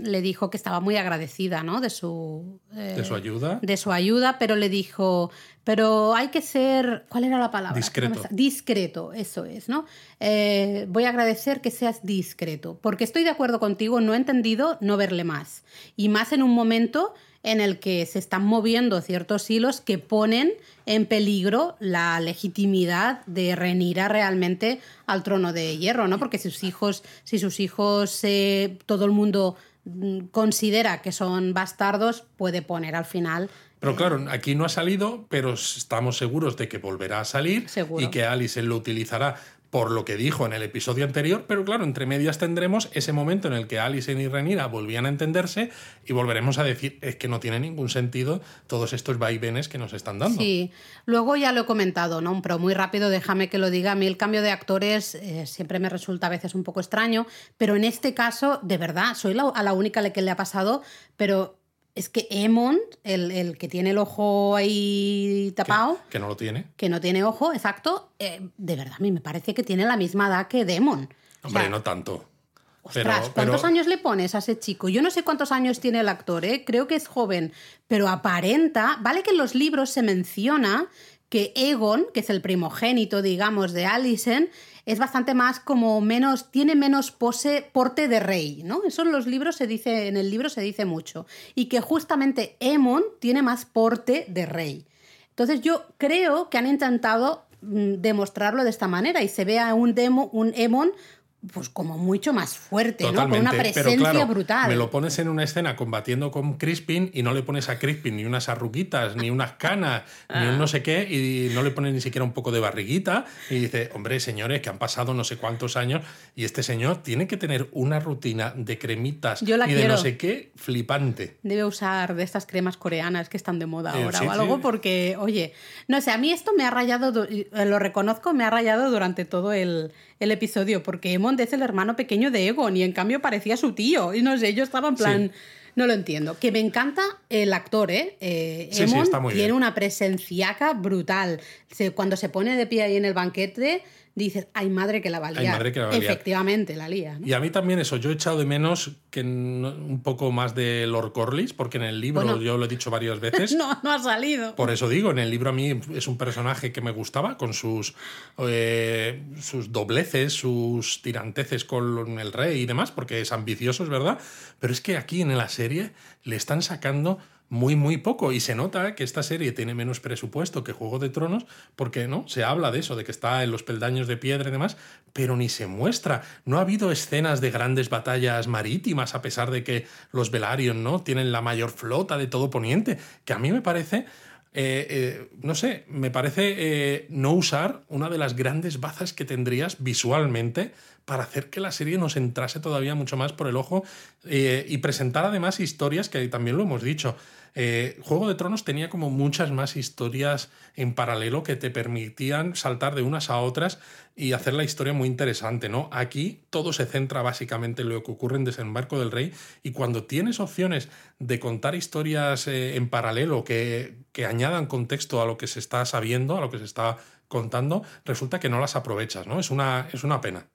B: le dijo que estaba muy agradecida ¿no? de, su,
A: eh, de su ayuda.
B: De su ayuda, pero le dijo, pero hay que ser, ¿cuál era la palabra?
A: Discreto.
B: discreto, eso es, ¿no? Eh, voy a agradecer que seas discreto, porque estoy de acuerdo contigo, no he entendido no verle más. Y más en un momento en el que se están moviendo ciertos hilos que ponen en peligro la legitimidad de Renira realmente al trono de hierro, ¿no? Porque sus hijos, si sus hijos eh, todo el mundo mm, considera que son bastardos, puede poner al final
A: pero claro, aquí no ha salido, pero estamos seguros de que volverá a salir y que Alice lo utilizará por lo que dijo en el episodio anterior, pero claro, entre medias tendremos ese momento en el que Alice y Renira volvían a entenderse y volveremos a decir, es que no tiene ningún sentido todos estos vaivenes que nos están dando.
B: Sí, luego ya lo he comentado, ¿no? Pero muy rápido, déjame que lo diga, a mí el cambio de actores eh, siempre me resulta a veces un poco extraño, pero en este caso, de verdad, soy la, a la única que le ha pasado, pero es que Emond, el, que tiene el ojo ahí tapado.
A: Que, no lo tiene.
B: Que no tiene ojo, exacto. Eh, de verdad, a mí me parece que tiene la misma edad que Demon.
A: Hombre, no tanto.
B: Ostras, ¿cuántos años le pones a ese chico? Yo no sé cuántos años tiene el actor, ¿eh? creo que es joven, pero aparenta. Vale que en los libros se menciona que Egon, que es el primogénito, digamos, de Alicent, es bastante más como menos, tiene menos pose, porte de rey, ¿no? Eso en los libros se dice, en el libro se dice mucho. Y que justamente Emon tiene más porte de rey. Entonces yo creo que han intentado mm, demostrarlo de esta manera y se ve a un, demo, un Emon pues como mucho más fuerte, ¿no? Con una presencia brutal.
A: Me lo pones en una escena combatiendo con Crispin y no le pones a Crispin ni unas arruguitas, ni unas canas, ni un no sé qué, y no le pones ni siquiera un poco de barriguita. Y dice, hombre, señores, que han pasado no sé cuántos años y este señor tiene que tener una rutina de cremitas y de no sé qué flipante.
B: Debe usar de estas cremas coreanas que están de moda eh, ahora o algo, porque, oye, no sé, a mí esto me ha rayado, lo reconozco, me ha rayado durante todo el el episodio, porque Emond es el hermano pequeño de Egon y en cambio parecía su tío. Y no sé, yo estaba en plan. No lo entiendo. Que me encanta el actor, ¿eh? eh tiene una presenciaca brutal. Cuando se pone de pie ahí en el banquete, dices, ay madre que la valía. Efectivamente, la lía.
A: Y a mí también eso, yo he echado de menos que un poco más de Lord Corlys, porque en el libro, yo lo he dicho varias veces.
B: no, no ha salido.
A: Por eso digo, en el libro a mí es un personaje que me gustaba, con sus, eh, sus dobleces, sus tiranteces con el rey y demás, porque es ambicioso, es verdad. Pero es que aquí en la serie le están sacando muy, muy poco. Y se nota que esta serie tiene menos presupuesto que Juego de Tronos, porque no, se habla de eso, de que está en los peldaños de piedra y demás, pero ni se muestra. No ha habido escenas de grandes batallas marítimas, a pesar de que los Velaryon, ¿no? Tienen la mayor flota de todo Poniente, que a mí me parece. Eh, eh, no sé, me parece eh, no usar una de las grandes bazas que tendrías visualmente para hacer que la serie nos entrase todavía mucho más por el ojo y presentar además historias que también lo hemos dicho. Eh, Juego de Tronos tenía como muchas más historias en paralelo que te permitían saltar de unas a otras y hacer la historia muy interesante, ¿no? Aquí todo se centra básicamente en lo que ocurre en Desembarco del Rey y cuando tienes opciones de contar historias eh, en paralelo que, que añadan contexto a lo que se está sabiendo, a lo que se está contando, resulta que no las aprovechas, ¿no? Es una, es una pena.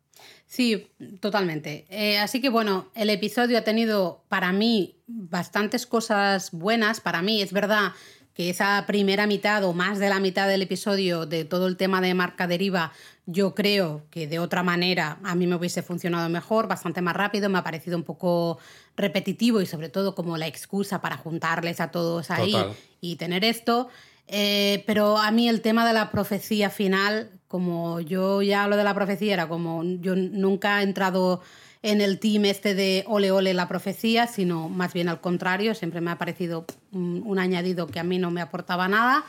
B: Sí, totalmente. Eh, así que bueno, el episodio ha tenido para mí bastantes cosas buenas. Para mí es verdad que esa primera mitad o más de la mitad del episodio de todo el tema de marca deriva, yo creo que de otra manera a mí me hubiese funcionado mejor, bastante más rápido, me ha parecido un poco repetitivo y sobre todo como la excusa para juntarles a todos ahí y tener esto. Eh, pero a mí el tema de la profecía final, como yo ya hablo de la profecía, era como yo nunca he entrado en el team este de ole ole la profecía, sino más bien al contrario, siempre me ha parecido un añadido que a mí no me aportaba nada.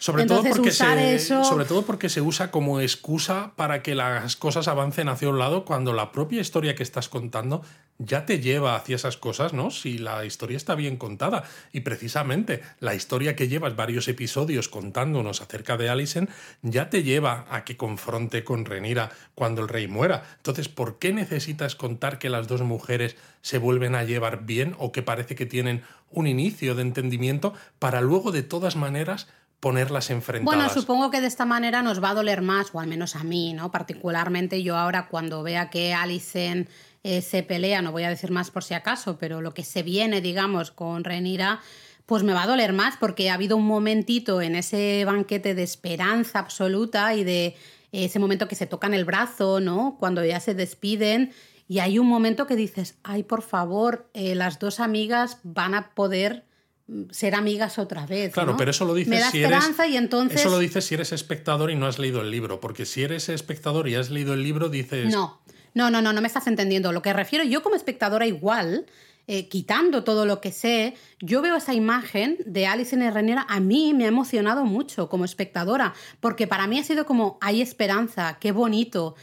A: Sobre todo, porque se, sobre todo porque se usa como excusa para que las cosas avancen hacia un lado cuando la propia historia que estás contando ya te lleva hacia esas cosas, ¿no? Si la historia está bien contada. Y precisamente la historia que llevas varios episodios contándonos acerca de Alicent ya te lleva a que confronte con Renira cuando el rey muera. Entonces, ¿por qué necesitas contar que las dos mujeres se vuelven a llevar bien o que parece que tienen un inicio de entendimiento para luego de todas maneras ponerlas enfrentadas.
B: Bueno, supongo que de esta manera nos va a doler más, o al menos a mí, ¿no? Particularmente yo ahora cuando vea que Alicent eh, se pelea, no voy a decir más por si acaso, pero lo que se viene, digamos, con Renira, pues me va a doler más porque ha habido un momentito en ese banquete de esperanza absoluta y de ese momento que se tocan el brazo, ¿no? Cuando ya se despiden. Y hay un momento que dices, ay, por favor, eh, las dos amigas van a poder ser amigas otra vez.
A: Claro, pero eso lo dices
B: si eres, y entonces...
A: Eso lo dices si eres espectador y no has leído el libro, porque si eres espectador y has leído el libro dices...
B: No, no, no, no, no me estás entendiendo. Lo que refiero yo como espectadora igual, eh, quitando todo lo que sé, yo veo esa imagen de Alice en Renera, a mí me ha emocionado mucho como espectadora, porque para mí ha sido como, hay esperanza, qué bonito.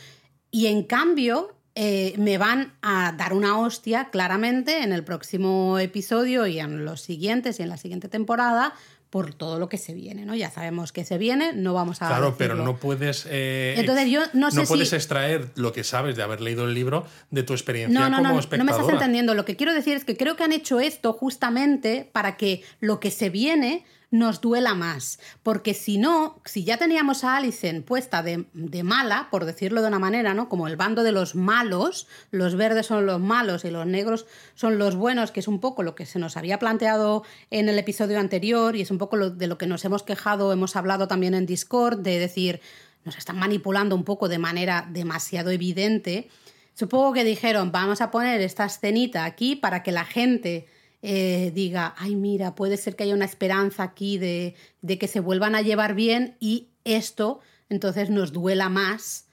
B: Y en cambio, eh, me van a dar una hostia claramente en el próximo episodio y en los siguientes y en la siguiente temporada por todo lo que se viene, ¿no? Ya sabemos que se viene, no vamos a
A: Claro, pero no puedes
B: eh, Entonces yo no, sé
A: puedes extraer lo que sabes de haber leído el libro de tu experiencia no, no, como espectadora.
B: No me estás entendiendo. Lo que quiero decir es que creo que han hecho esto justamente para que lo que se viene nos duela más. Porque si no, si ya teníamos a Alicent puesta de, mala, por decirlo de una manera, ¿no? Como el bando de los malos, los verdes son los malos y los negros son los buenos, que es un poco lo que se nos había planteado en el episodio anterior y es un poco lo, de lo que nos hemos quejado, hemos hablado también en Discord, de decir, nos están manipulando un poco de manera demasiado evidente. Supongo que dijeron, vamos a poner esta escenita aquí para que la gente eh, diga, ay mira, puede ser que haya una esperanza aquí de, que se vuelvan a llevar bien y esto entonces nos duela más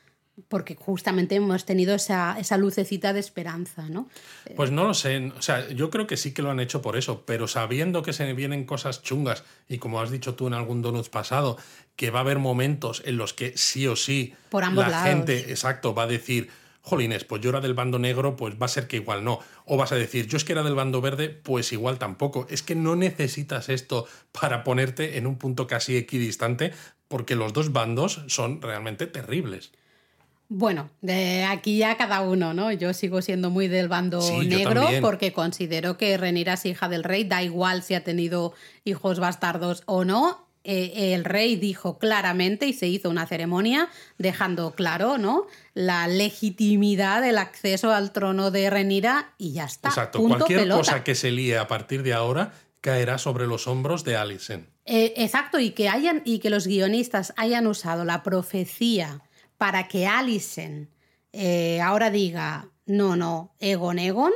B: porque justamente hemos tenido esa, esa, lucecita de esperanza, ¿no?
A: Pues no lo sé, o sea, yo creo que sí que lo han hecho por eso, pero sabiendo que se vienen cosas chungas y como has dicho tú en algún Donuts pasado, que va a haber momentos en los que sí o sí
B: por ambos la
A: gente, exacto, va a decir, jolines, pues yo era del bando negro, pues va a ser que igual no. O vas a decir, yo es que era del bando verde, pues igual tampoco. Es que no necesitas esto para ponerte en un punto casi equidistante, porque los dos bandos son realmente terribles.
B: Bueno, de aquí ya cada uno, ¿no? Yo sigo siendo muy del bando negro porque considero que Renira es hija del rey, da igual si ha tenido hijos bastardos o no, eh, el rey dijo claramente y se hizo una ceremonia dejando claro ¿no? la legitimidad del acceso al trono de Renira y ya está.
A: Exacto, cualquier cosa que se líe a partir de ahora caerá sobre los hombros de Alicent.
B: Eh, exacto, y que, hayan, y que los guionistas hayan usado la profecía para que Alicent eh, ahora diga, no, no, Egon Egon,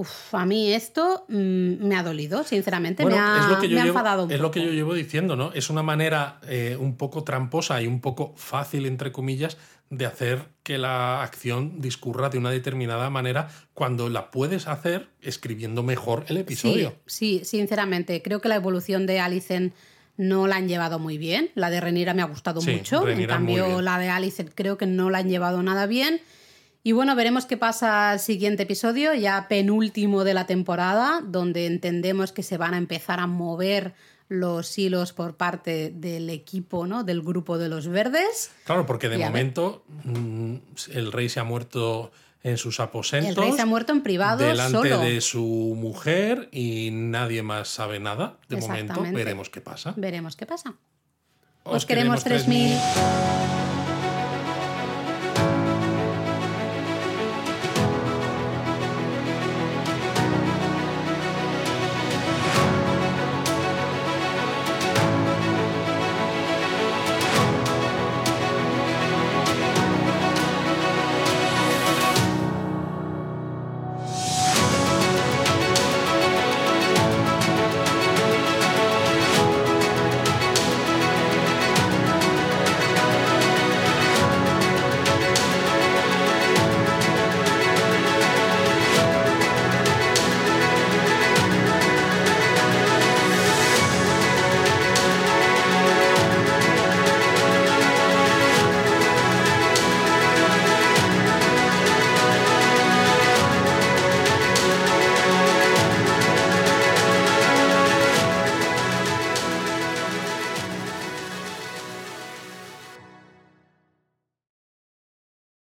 B: Uf, a mí esto mm, me ha dolido, sinceramente, me, ha, es lo que yo enfadado
A: Es lo que yo llevo diciendo, ¿no? Es una manera eh, un poco tramposa y un poco fácil, entre comillas, de hacer que la acción discurra de una determinada manera cuando la puedes hacer escribiendo mejor el episodio.
B: Sí, sinceramente, creo que la evolución de Alicent no la han llevado muy bien. La de Renira me ha gustado mucho. en cambio, la de Alicent creo que no la han llevado nada bien. Y bueno, veremos qué pasa el siguiente episodio, ya penúltimo de la temporada, donde entendemos que se van a empezar a mover los hilos por parte del equipo, ¿no? Del grupo de los verdes.
A: Claro, porque de momento mm, el rey se ha muerto en sus aposentos.
B: El rey se ha muerto en privado.
A: Delante de su mujer y nadie más sabe nada. De momento veremos qué pasa.
B: Veremos qué pasa. Os, queremos 3000.